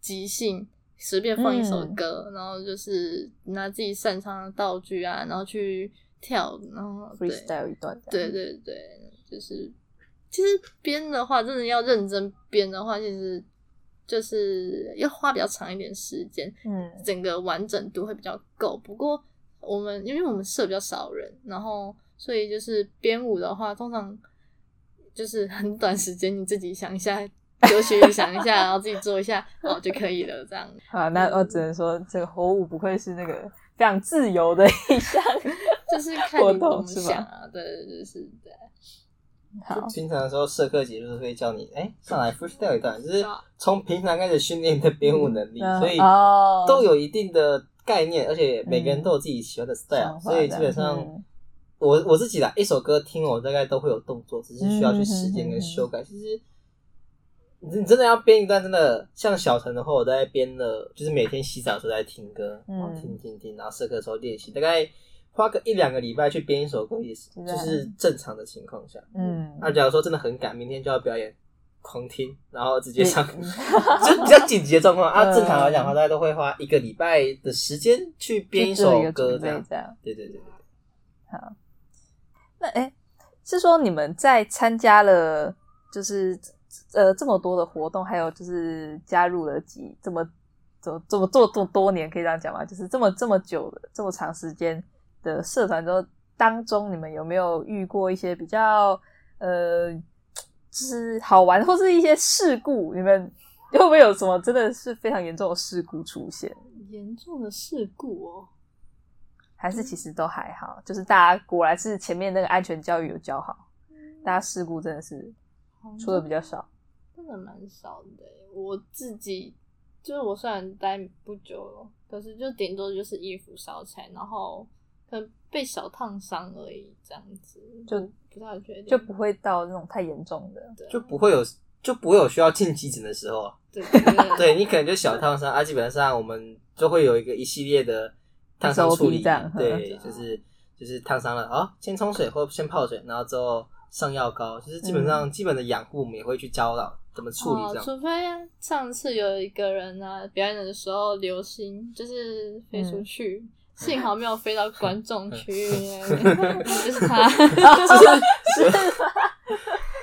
即兴随便放一首歌，然后就是拿自己擅长的道具啊，然后去跳，然后 freestyle 一段。对对对，就是其实编的话，真的要认真编的话，其实就是要花比较长一点时间，嗯，整个完整度会比较够。不过。我们因为我们社比较少人，然后所以就是编舞的话，通常就是很短时间，你自己想一下，休息想一下，然后自己做一下，然后就可以了。这样。好，那我只能说，这个火舞不愧是那个非常自由的一项，就是看你怎么想啊。对，就是对。好，平常的时候社课节就是会教你，哎，上来 freestyle 一段，就是从平常开始训练你的编舞能力，所以都有一定的。概念，而且每个人都有自己喜欢的 style，所以基本上我我自己啦，一首歌听我大概都会有动作，只是需要去实践跟修改。其实你真的要编一段，真的像小陈的话，我在编了，就是每天洗澡的时候在听歌，然后听听听，然后上课的时候练习，大概花个一两个礼拜去编一首歌也是，就是正常的情况下。嗯，那假如说真的很赶，明天就要表演。狂听，然后直接上，就比较紧急的状况啊。正常来讲的话，大家都会花一个礼拜的时间去编一首歌，这样。对对对对对。好，那哎，是说你们在参加了，就是呃这么多的活动，还有就是加入了几这么这么这么这么多年，可以这样讲吗？就是这么这么久的这么长时间的社团中当中，你们有没有遇过一些比较呃？就是好玩，或是一些事故，你们会不会有什么真的是非常严重的事故出现？严重的事故哦，还是其实都还好？就是大家果然是前面那个安全教育有教好，大家事故真的是出的比较少，真的蛮少的。我自己就是我虽然待不久了，可是就顶多就是衣服烧起来，然后可能被小烫伤而已，这样子就。不太确定，就不会到那种太严重的，就不会有就不会有需要进急诊的时候。对，对你可能就小烫伤啊，基本上我们就会有一个一系列的烫伤处理。对，就是就是烫伤了啊，先冲水或先泡水，然后之后上药膏，就是基本上基本的养护我们也会去教导怎么处理这样。除非上次有一个人呢表演的时候流星就是飞出去。幸好没有飞到观众区，就是他，就是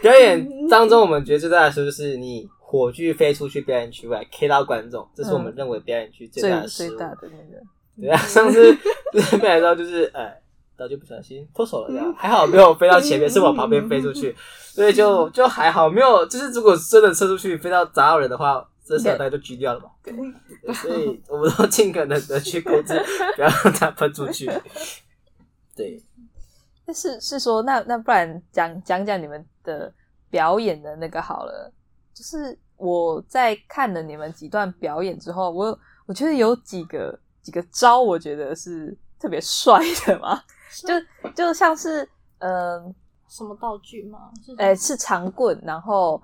表演当中我们觉得最大的失误就是你火炬飞出去表演区外 K 到观众，这是我们认为表演区最大的失误。最大的那个，对啊，上次 表演到就是哎。道具不小心脱手了，这样 还好没有飞到前面，是往旁边飞出去，所以就就还好，没有就是如果真的射出去飞到砸到人的话，这小袋就锯掉了嘛。对，所以我们都尽可能的去控制，不要让它喷出去。对，但是是说那那不然讲讲讲你们的表演的那个好了，就是我在看了你们几段表演之后，我我觉得有几个几个招，我觉得是特别帅的嘛。就就像是呃什么道具吗？哎，是长棍，然后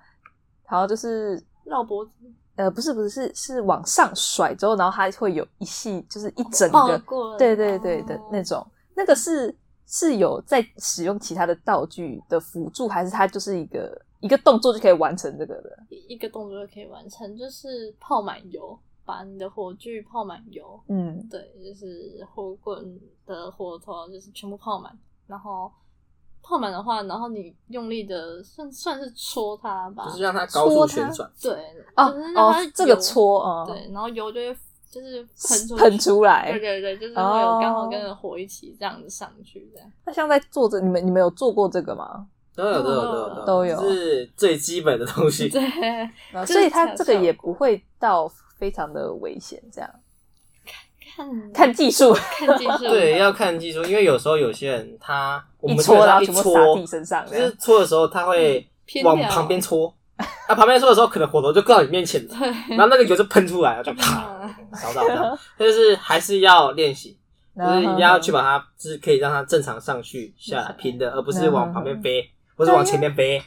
然后就是绕脖子。呃，不是不是是是往上甩之后，然后它会有一系，就是一整个，对对对的那种。那个是是有在使用其他的道具的辅助，还是它就是一个一个动作就可以完成这个的？一个动作就可以完成，就是泡满油。把你的火炬泡满油，嗯，对，就是火棍的火头就是全部泡满，然后泡满的话，然后你用力的算算是戳它吧，就是让它高速旋转，对，哦哦，这个戳，哦，对，然后油就会就是喷出喷出来，对对对，就是会有刚好跟着火一起这样子上去，这样。那像在做着，你们你们有做过这个吗？都有都有都有都有，是最基本的东西，对，所以它这个也不会到。非常的危险，这样。看看。技术，看技术，对，要看技术，因为有时候有些人他一搓然后一搓地身上，就是搓的时候他会往旁边搓，啊，旁边搓的时候可能火头就搁到你面前了，然后那个油就喷出来了，就啪烧到这但是还是要练习，就是一定要去把它，就是可以让它正常上去下来平的，而不是往旁边飞。或是往前面飞，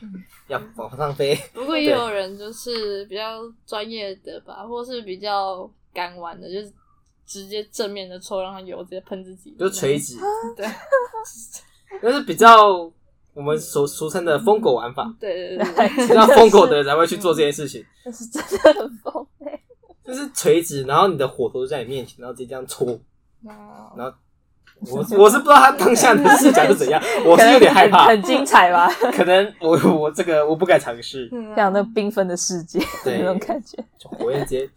要往上飞。不过也有人就是比较专业的吧，或是比较敢玩的，就是直接正面的抽，让它油直接喷自己，就垂直。对，那是比较我们所俗称的疯狗玩法。对 对对，比较疯狗的人才会去做这件事情。那 是真的很疯哎！就是垂直，然后你的火头在你面前，然后直接这样搓，然后。我我是不知道他当下的视角是怎样，我是有点害怕。很精彩吧？可能我我这个我不敢尝试，像那缤纷的世界那种感觉，就火焰直接。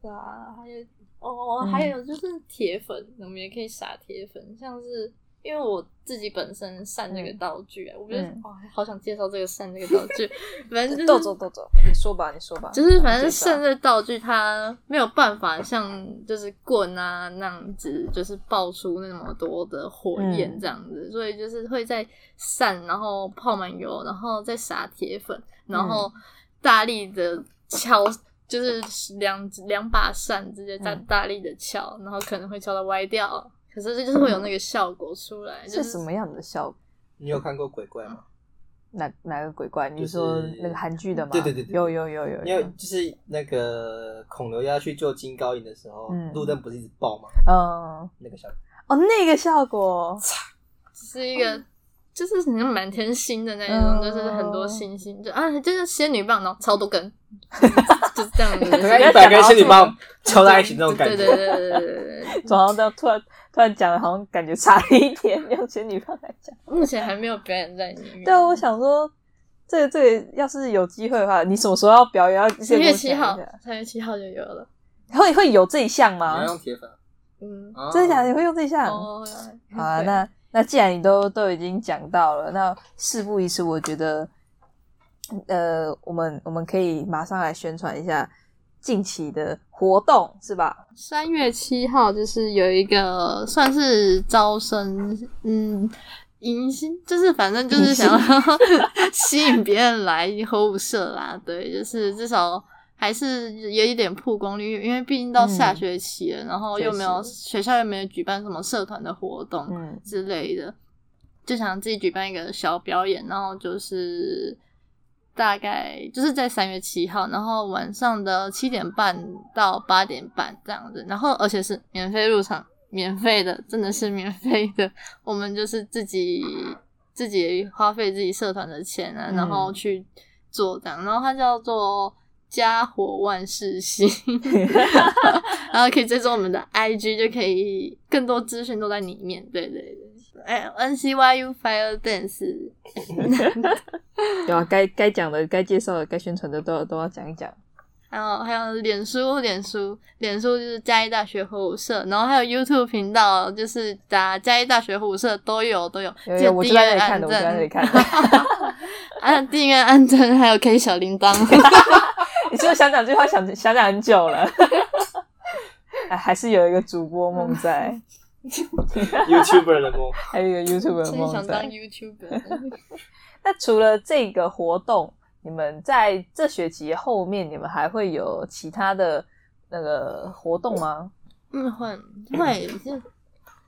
对啊，还有哦，还有就是铁粉，我们也可以撒铁粉，像是。因为我自己本身扇这个道具啊，我觉得哇，好想介绍这个扇这个道具。反正豆豆豆豆，你说吧，你说吧。就是反正扇这道具，它没有办法像就是棍啊那样子，就是爆出那么多的火焰这样子，所以就是会在扇，然后泡满油，然后再撒铁粉，然后大力的敲，就是两两把扇直接在大力的敲，然后可能会敲到歪掉。可是这就是会有那个效果出来，是什么样的效果？你有看过鬼怪吗？哪哪个鬼怪？你说那个韩剧的吗？对对对，有有有有。因为就是那个孔刘要去救金高银的时候，路灯不是一直爆吗？嗯，那个效果。哦，那个效果，只是一个。就是好像满天星的那种，就是很多星星，就啊，就是仙女棒，然后超多根，就是这样子，一百根仙女棒敲在一起那种感觉。对对对对对对对。早上都突然突然讲的，好像感觉差了一点，用仙女棒来讲。目前还没有表演在里面。对啊，我想说，这个这个要是有机会的话，你什么时候要表演？要三月七号，三月七号就有了。会会有这一项吗？用铁粉。嗯，真的假的？你会用这一项？哦，好啊，那。那既然你都都已经讲到了，那事不宜迟，我觉得，呃，我们我们可以马上来宣传一下近期的活动，是吧？三月七号就是有一个算是招生，嗯，迎新，就是反正就是想要 吸引别人来候补社啦，对，就是至少。还是有一点曝光率，因为毕竟到下学期了，然后又没有学校又没有举办什么社团的活动之类的，就想自己举办一个小表演，然后就是大概就是在三月七号，然后晚上的七点半到八点半这样子，然后而且是免费入场，免费的，真的是免费的，我们就是自己自己花费自己社团的钱啊，然后去做这样，然后它叫做。家火万事兴，然后可以追踪我们的 IG，就可以更多资讯都在里面。对对对，哎，NCYU Fire Dance，有啊，该该讲的、该介绍的、该宣传的都要都要讲一讲。还有还有脸书，脸书，脸书就是嘉义大学火舞社，然后还有 YouTube 频道，就是打嘉义大学火舞社都有都有。有我在那里看的，我在那里看的。按 订阅、按赞，还有开小铃铛。你是不是想讲这句话？想想讲很久了。哎还是有一个主播梦在。YouTuber 的梦，还有一个 YouTuber 的梦在。想当 YouTuber。那除了这个活动。你们在这学期后面，你们还会有其他的那个活动吗？嗯，会会就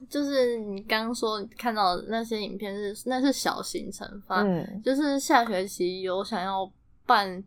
就是你刚刚说看到那些影片是那是小型惩罚，嗯，就是下学期有想要办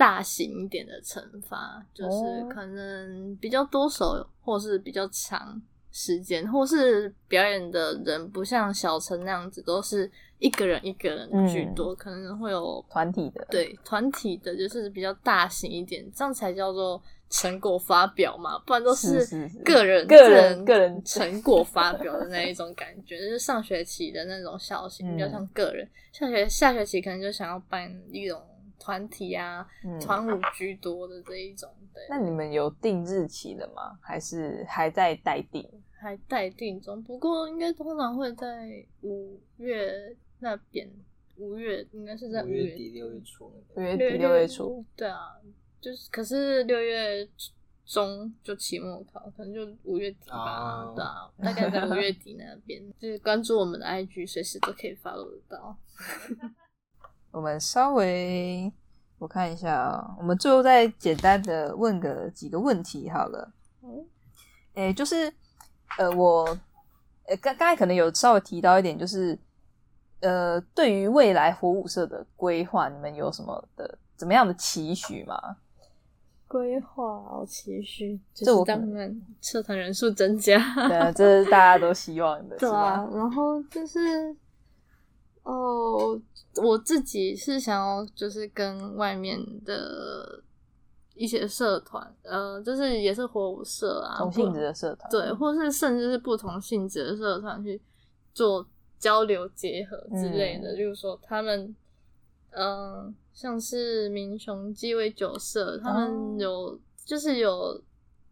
大型一点的惩罚，就是可能比较多手或是比较长时间，或是表演的人不像小陈那样子都是。一个人一个人居多，可能会有团体的，对团体的，就是比较大型一点，这样才叫做成果发表嘛，不然都是个人个人个人成果发表的那一种感觉，就是上学期的那种小型，比较像个人。下学下学期可能就想要办一种团体啊，团舞居多的这一种。对，那你们有定日期了吗？还是还在待定？还待定中，不过应该通常会在五月。那边五月应该是在五月底六月初，五月底六月初，对啊，就是可是六月中就期末考，可能就五月底吧，对啊，大概在五月底那边，就是关注我们的 IG，随时都可以 follow 得到。我们稍微我看一下啊，我们最后再简单的问个几个问题好了。嗯，哎，就是呃，我呃刚刚才可能有稍微提到一点，就是。呃，对于未来火舞社的规划，你们有什么的怎么样的期许吗？规划期许，就是当然社团人数增加，对啊，这是大家都希望的，对啊。然后就是，哦，我自己是想要就是跟外面的一些社团，呃，就是也是火舞社啊，同性质的社团，对，或是甚至是不同性质的社团去做。交流结合之类的，就是说他们，嗯，像是民雄鸡尾酒社，他们有就是有，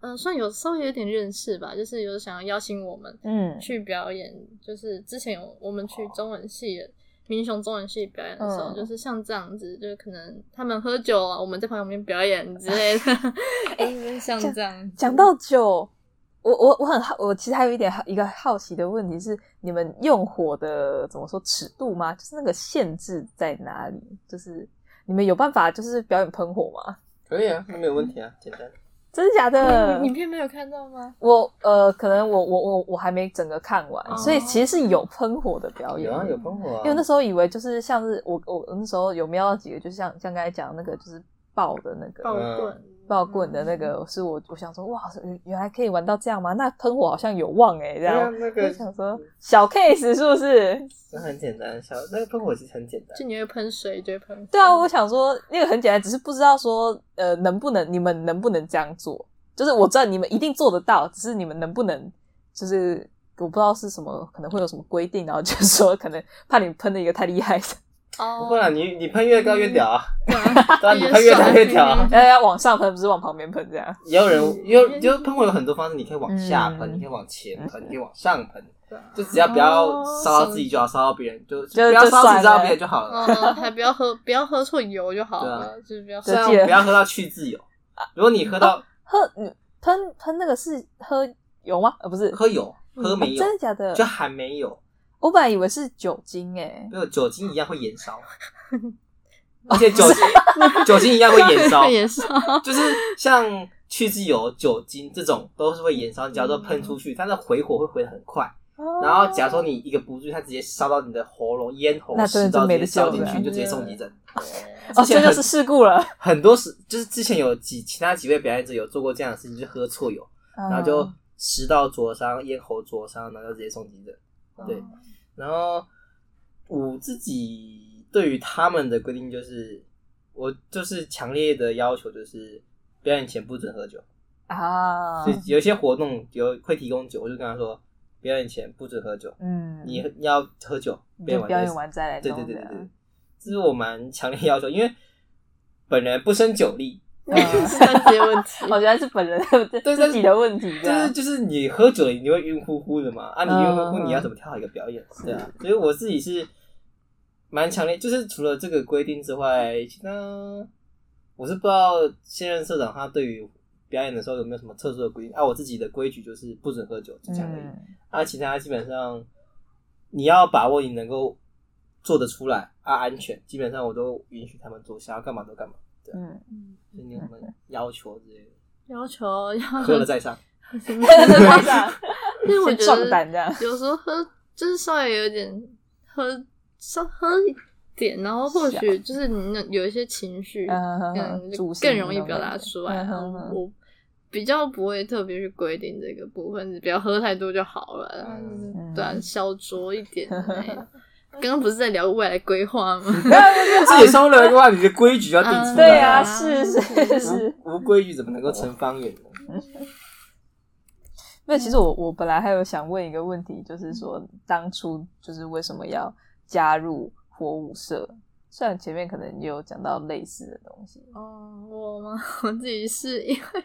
嗯，算有稍微有点认识吧，就是有想要邀请我们，嗯，去表演，就是之前有我们去中文系民雄中文系表演的时候，就是像这样子，就是可能他们喝酒啊，我们在旁边表演之类的，哎，像这样讲到酒。我我我很好，我其实还有一点一个好奇的问题是，你们用火的怎么说尺度吗？就是那个限制在哪里？就是你们有办法就是表演喷火吗？可以啊，那没有问题啊，简单。真的假的？影片没有看到吗？我呃，可能我我我我还没整个看完，所以其实是有喷火的表演。有啊，有喷火啊。因为那时候以为就是像是我我那时候有瞄到几个，就像像刚才讲那个就是爆的那个爆棍。爆棍的那个是我，我想说，哇，原来可以玩到这样吗？那喷火好像有望哎，这样。那个想说小 case 是不是？那很简单，小那个喷火其实很简单。就你会喷水，就会喷。对啊，我想说那个很简单，只是不知道说呃能不能你们能不能这样做？就是我知道你们一定做得到，只是你们能不能？就是我不知道是什么，可能会有什么规定，然后就是说可能怕你喷的一个太厉害的。不会啊，你你喷越高越屌啊！对啊，你喷越高越屌啊！要要往上喷，不是往旁边喷这样。也有人有，就喷火有很多方式，你可以往下喷，你可以往前喷，你可以往上喷，就只要不要烧到自己，就好烧到别人，就就不要烧自己，烧到别人就好了。嗯，还不要喝，不要喝错油就好了，就是不要，不要喝到去自由。如果你喝到喝喷喷那个是喝油吗？呃，不是，喝油，喝没有，真的假的？就还没有。我本来以为是酒精诶，没有酒精一样会燃烧，而且酒精 酒精一样会燃烧，燃烧 就是像去渍油、酒精这种都是会燃烧。假如说喷出去，它的回火会回的很快。然后假如说你一个不注意，它直接烧到你的喉咙、咽喉，食道直接烧进去，就直接送急诊。哦，这就是事故了。很多时就是之前有几其他几位表演者有做过这样的事情，就喝错油，然后就食道灼伤、咽喉灼伤，然后就直接送急诊。对。然后我自己对于他们的规定就是，我就是强烈的要求，就是表演前不准喝酒啊。所以有一些活动有会提供酒，我就跟他说，表演前不准喝酒。嗯，你要喝酒，表演完再来。对对对对对，这是我蛮强烈要求，因为本人不胜酒力。是这些问题，我觉得是本人自己的问题。就是就是你喝酒了，你会晕乎乎的嘛？啊，你晕乎乎，你要怎么跳好一个表演？是啊，所以我自己是蛮强烈，就是除了这个规定之外，其他我是不知道现任社长他对于表演的时候有没有什么特殊的规定。啊，我自己的规矩就是不准喝酒，就这样而已。啊，其他基本上你要把握你能够做得出来啊，安全，基本上我都允许他们做，想要干嘛都干嘛。嗯。嗯，你有什么要求之类的？要求要喝了再上，喝了再上，因为 我觉得有时候喝就是稍微有点喝稍喝一点，然后或许就是你那有一些情绪，嗯，更容易表达出来。我比较不会特别去规定这个部分，你不要喝太多就好了，对，小酌一点。刚刚不是在聊未来规划吗？自己生活的话，你的规矩要定出来。对啊，是是是，无规矩怎么能够成方圆呢？那其实我我本来还有想问一个问题，就是说当初就是为什么要加入火舞社？虽然前面可能也有讲到类似的东西。哦，我吗？我自己是因为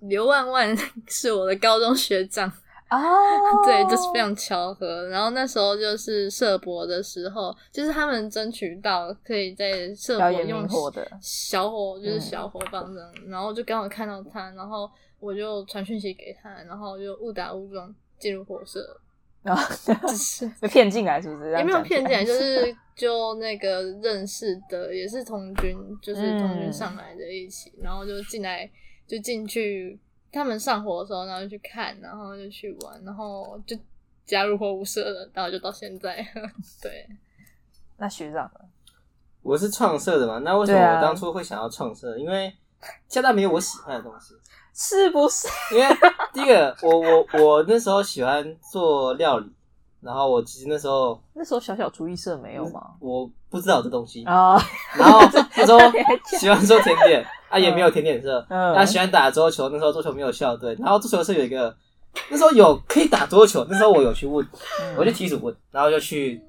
刘万万是我的高中学长。哦，对，就是非常巧合。然后那时候就是社博的时候，就是他们争取到可以在社博用火的小火，就是小火棒这样。然后就刚好看到他，然后我就传讯息给他，然后就误打误撞进入火社。然后 是被骗进来，是不是？也没有骗进来，就是就那个认识的，也是同军，就是同军上来的一起，然后就进来，就进去。他们上火的时候，然后就去看，然后就去玩，然后就加入火舞社了，然后就到现在。对，那学长呢？我是创社的嘛？那为什么我当初会想要创社？因为加大没有我喜欢的东西，是不是？因为第一个，我我我那时候喜欢做料理。然后我其实那时候那时候小小厨艺社没有吗？我不知道这东西啊。然后他说 喜欢做甜点 啊，也没有甜点社。他喜欢打桌球，那时候桌球没有校队。然后桌球社有一个，那时候有可以打桌球。那时候我有去问，我就提出问，然后就去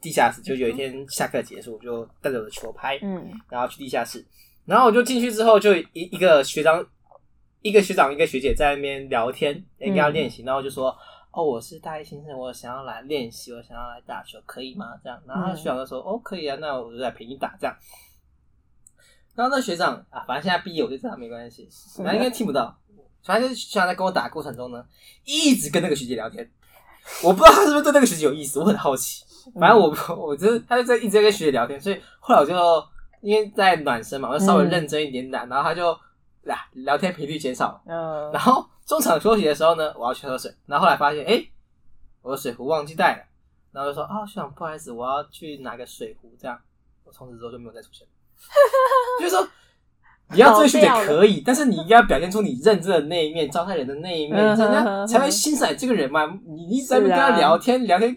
地下室。就有一天下课结束，我就带着我的球拍，嗯，然后去地下室。然后我就进去之后，就一一个学长，一个学长，一个学姐在那边聊天，跟他练习。然后就说。哦，我是大一新生，我想要来练习，我想要来打球，可以吗？这样，然后学长就说：“哦，可以啊，那我就来陪你打。”这样，然后那学长啊，反正现在毕业，我就知道没关系，反正应该听不到。反正就学长在跟我打的过程中呢，一直跟那个学姐聊天，我不知道他是不是对那个学姐有意思，我很好奇。反正我 我就是他就在一直在跟学姐聊天，所以后来我就因为在暖身嘛，我就稍微认真一点打，然后他就啊聊天频率减少，嗯，然后。中场休息的时候呢，我要去喝水，然后后来发现，哎，我的水壶忘记带了，然后就说，啊，学长，不好意思，我要去拿个水壶，这样，我从此之后就没有再出现。就是说，你要追学姐可以，但是你应该表现出你认真的那一面，招待人的那一面，这样才会欣赏这个人嘛。你一直在那跟他聊天，聊天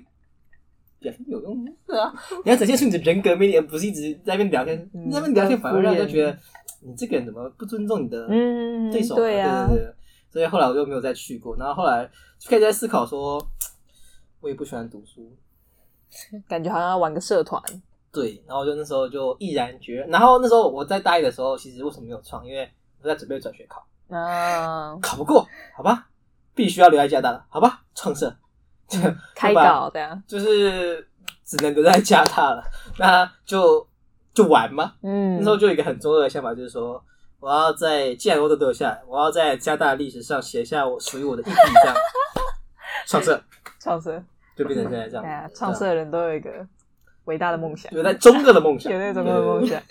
表现有用是啊，你要展现出你的人格魅力，而不是一直在那边聊天，那边聊天反而让人觉得你这个人怎么不尊重你的对手？对对对。所以后来我就没有再去过，然后后来就开始在思考说，我也不喜欢读书，感觉好像要玩个社团。对，然后就那时候就毅然决然。然后那时候我在大一的时候，其实为什么没有创？因为我在准备转学考，啊，考不过，好吧，必须要留在加拿大了，好吧，创社，开导这样，就是只能留在加拿大了，那就就玩嘛。嗯，那时候就有一个很中二的想法，就是说。我要在，既然我都留下来，我要在加大历史上写下我属于我的一笔，这样 创设，创设就变成现在这样。对创设的人都有一个伟大的梦想，有在中个的梦想，有在中个的梦想。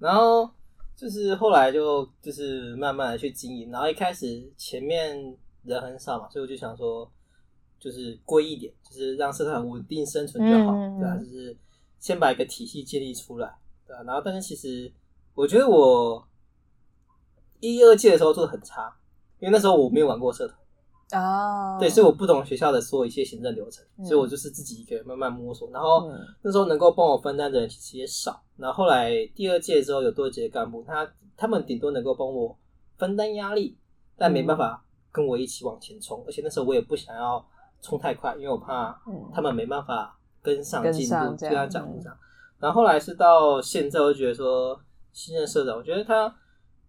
然后就是后来就就是慢慢的去经营，然后一开始前面人很少嘛，所以我就想说，就是归一点，就是让社团稳定生存就好，对啊，就是先把一个体系建立出来，对啊。然后但是其实我觉得我。一二届的时候做的很差，因为那时候我没有玩过社团，啊。对，所以我不懂学校的所有一些行政流程，所以我就是自己一个人慢慢摸索。然后那时候能够帮我分担的人其实也少。然后后来第二届之后有多一届干部，他他们顶多能够帮我分担压力，但没办法跟我一起往前冲。而且那时候我也不想要冲太快，因为我怕他们没办法跟上进度，跟他讲这样。然后后来是到现在，我就觉得说新任社长，我觉得他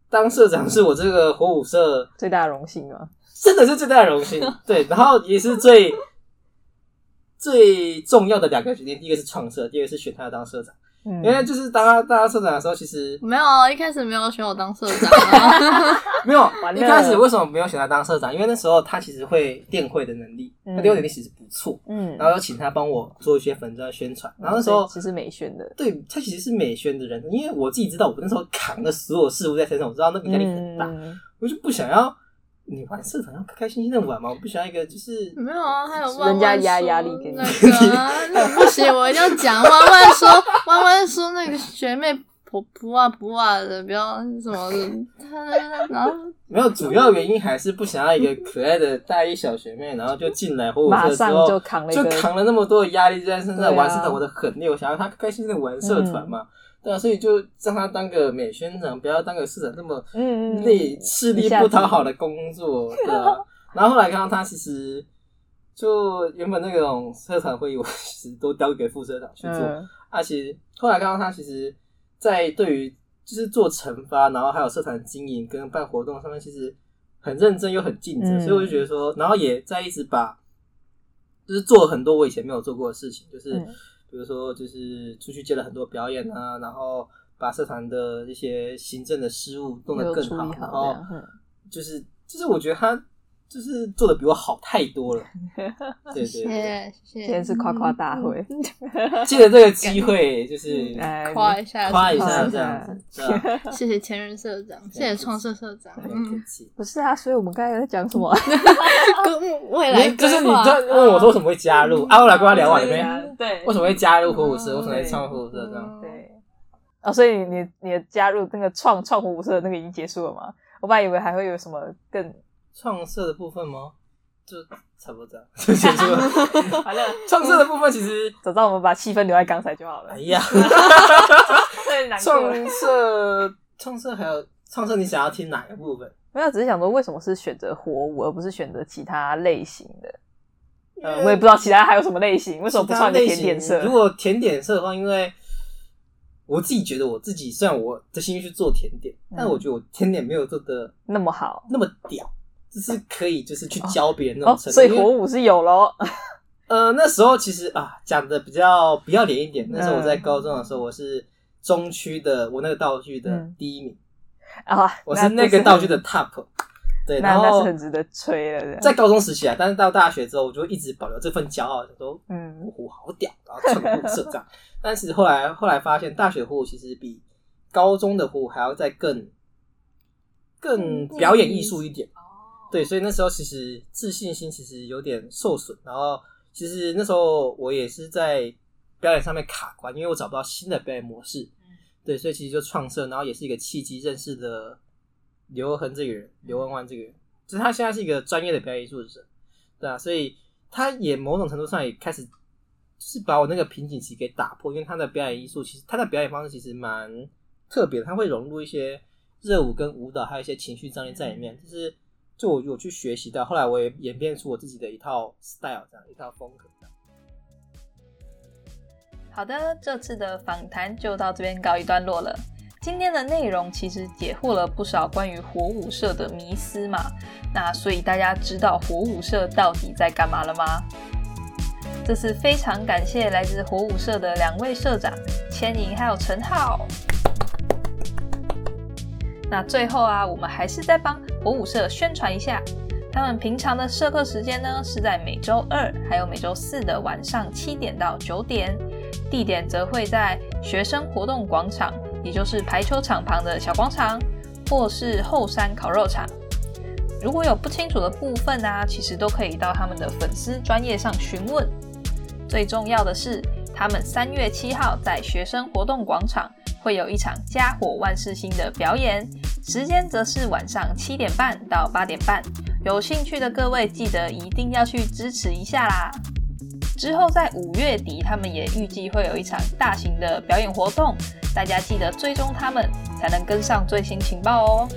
当社长是我这个火舞社最大的荣幸啊，真的是最大的荣幸。对，然后也是最最重要的两个决定，第一个是创社，第二个是选他当社长。因为就是当他当社长的时候，其实没有一开始没有选我当社长，没有一开始为什么没有选他当社长？因为那时候他其实会电会的能力，他电会能力其实不错，嗯，然后请他帮我做一些粉砖宣传，然后那时候其实美宣的，对他其实是美宣的人，因为我自己知道我那时候扛的所有事物在身上，我知道那个压力很大，我就不想要。你玩社团要开开心心的玩嘛，我不喜欢一个就是没有啊，还有人家压压力给你，那不行，我一定要讲。弯弯说，弯弯说那个学妹不不啊不啊的，不要什么的。然后没有主要原因还是不想要一个可爱的大一小学妹，然后就进来火舞社之后就扛了就扛了那么多的压力在身上玩社团，我的很累，我想要她开开心心的玩社团嘛。对啊，所以就让他当个美宣长，不要当个市长那么累、吃力不讨好的工作，对啊。然后后来看到他，其实就原本那种社团会议，我其实都交给副社长去做。啊，其实后来看到他，其实，在对于就是做惩罚，然后还有社团经营跟办活动上面，其实很认真又很尽责。所以我就觉得说，然后也在一直把，就是做了很多我以前没有做过的事情，就是。比如说，就是出去接了很多表演啊，然后把社团的一些行政的事务弄得更好，然后就是就是我觉得他就是做的比我好太多了。对对，谢谢，今天是夸夸大会，借着这个机会就是夸一下，夸一下这样子。谢谢前任社长，谢谢创社社长。嗯，不是啊，所以我们刚才在讲什么？未来就是你在问我说为什么会加入啊？我来跟他聊完了没？对，为什么会加入火舞社？为什么会创火舞社？这样对哦，所以你你的加入那个创创火舞社那个已经结束了吗？我本来以为还会有什么更创色的部分吗？就差不多这样 就结束了。好了，创社的部分其实早知道我们把气氛留在刚才就好了。哎呀，创色创社还有创色，你想要听哪个部分？没有，只是想说为什么是选择火舞而不是选择其他类型的。呃，我也不知道其他还有什么类型，为什么不穿甜点色？如果甜点色的话，因为我自己觉得我自己虽然我的兴趣去做甜点，但我觉得我甜点没有做的那么好，那么屌，就是可以就是去教别人那种程度。所以火舞是有喽。呃，那时候其实啊，讲的比较不要脸一点。那时候我在高中的时候，我是中区的，我那个道具的第一名啊，我是那个道具的 top。对，那那是很值得吹的。在高中时期啊，但是到大学之后，我就一直保留这份骄傲，说嗯，火舞好屌，然后成舞社长。但是后来后来发现，大学火舞其实比高中的火舞还要再更更表演艺术一点。对，所以那时候其实自信心其实有点受损。然后其实那时候我也是在表演上面卡关，因为我找不到新的表演模式。对，所以其实就创设，然后也是一个契机认识的。刘恒这个人，刘万万这个人，就是他现在是一个专业的表演艺术者，对啊，所以他也某种程度上也开始是把我那个瓶颈期给打破，因为他的表演艺术其实他的表演方式其实蛮特别的，他会融入一些热舞跟舞蹈，还有一些情绪张力在里面，就是就我我去学习到，后来我也演变出我自己的一套 style，这样一套风格。好的，这次的访谈就到这边告一段落了。今天的内容其实解惑了不少关于火舞社的迷思嘛，那所以大家知道火舞社到底在干嘛了吗？这次非常感谢来自火舞社的两位社长千莹还有陈浩。那最后啊，我们还是再帮火舞社宣传一下，他们平常的社课时间呢是在每周二还有每周四的晚上七点到九点，地点则会在学生活动广场。也就是排球场旁的小广场，或是后山烤肉场。如果有不清楚的部分啊，其实都可以到他们的粉丝专业上询问。最重要的是，他们三月七号在学生活动广场会有一场家火万事兴的表演，时间则是晚上七点半到八点半，有兴趣的各位记得一定要去支持一下啦！之后在五月底，他们也预计会有一场大型的表演活动，大家记得追踪他们，才能跟上最新情报哦。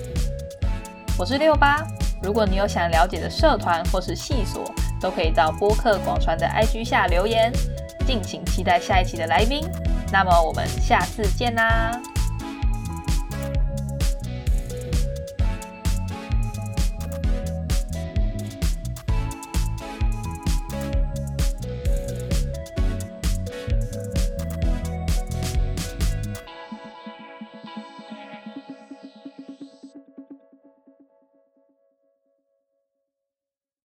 我是六八，如果你有想了解的社团或是系所，都可以到播客广传的 IG 下留言，敬请期待下一期的来宾。那么我们下次见啦！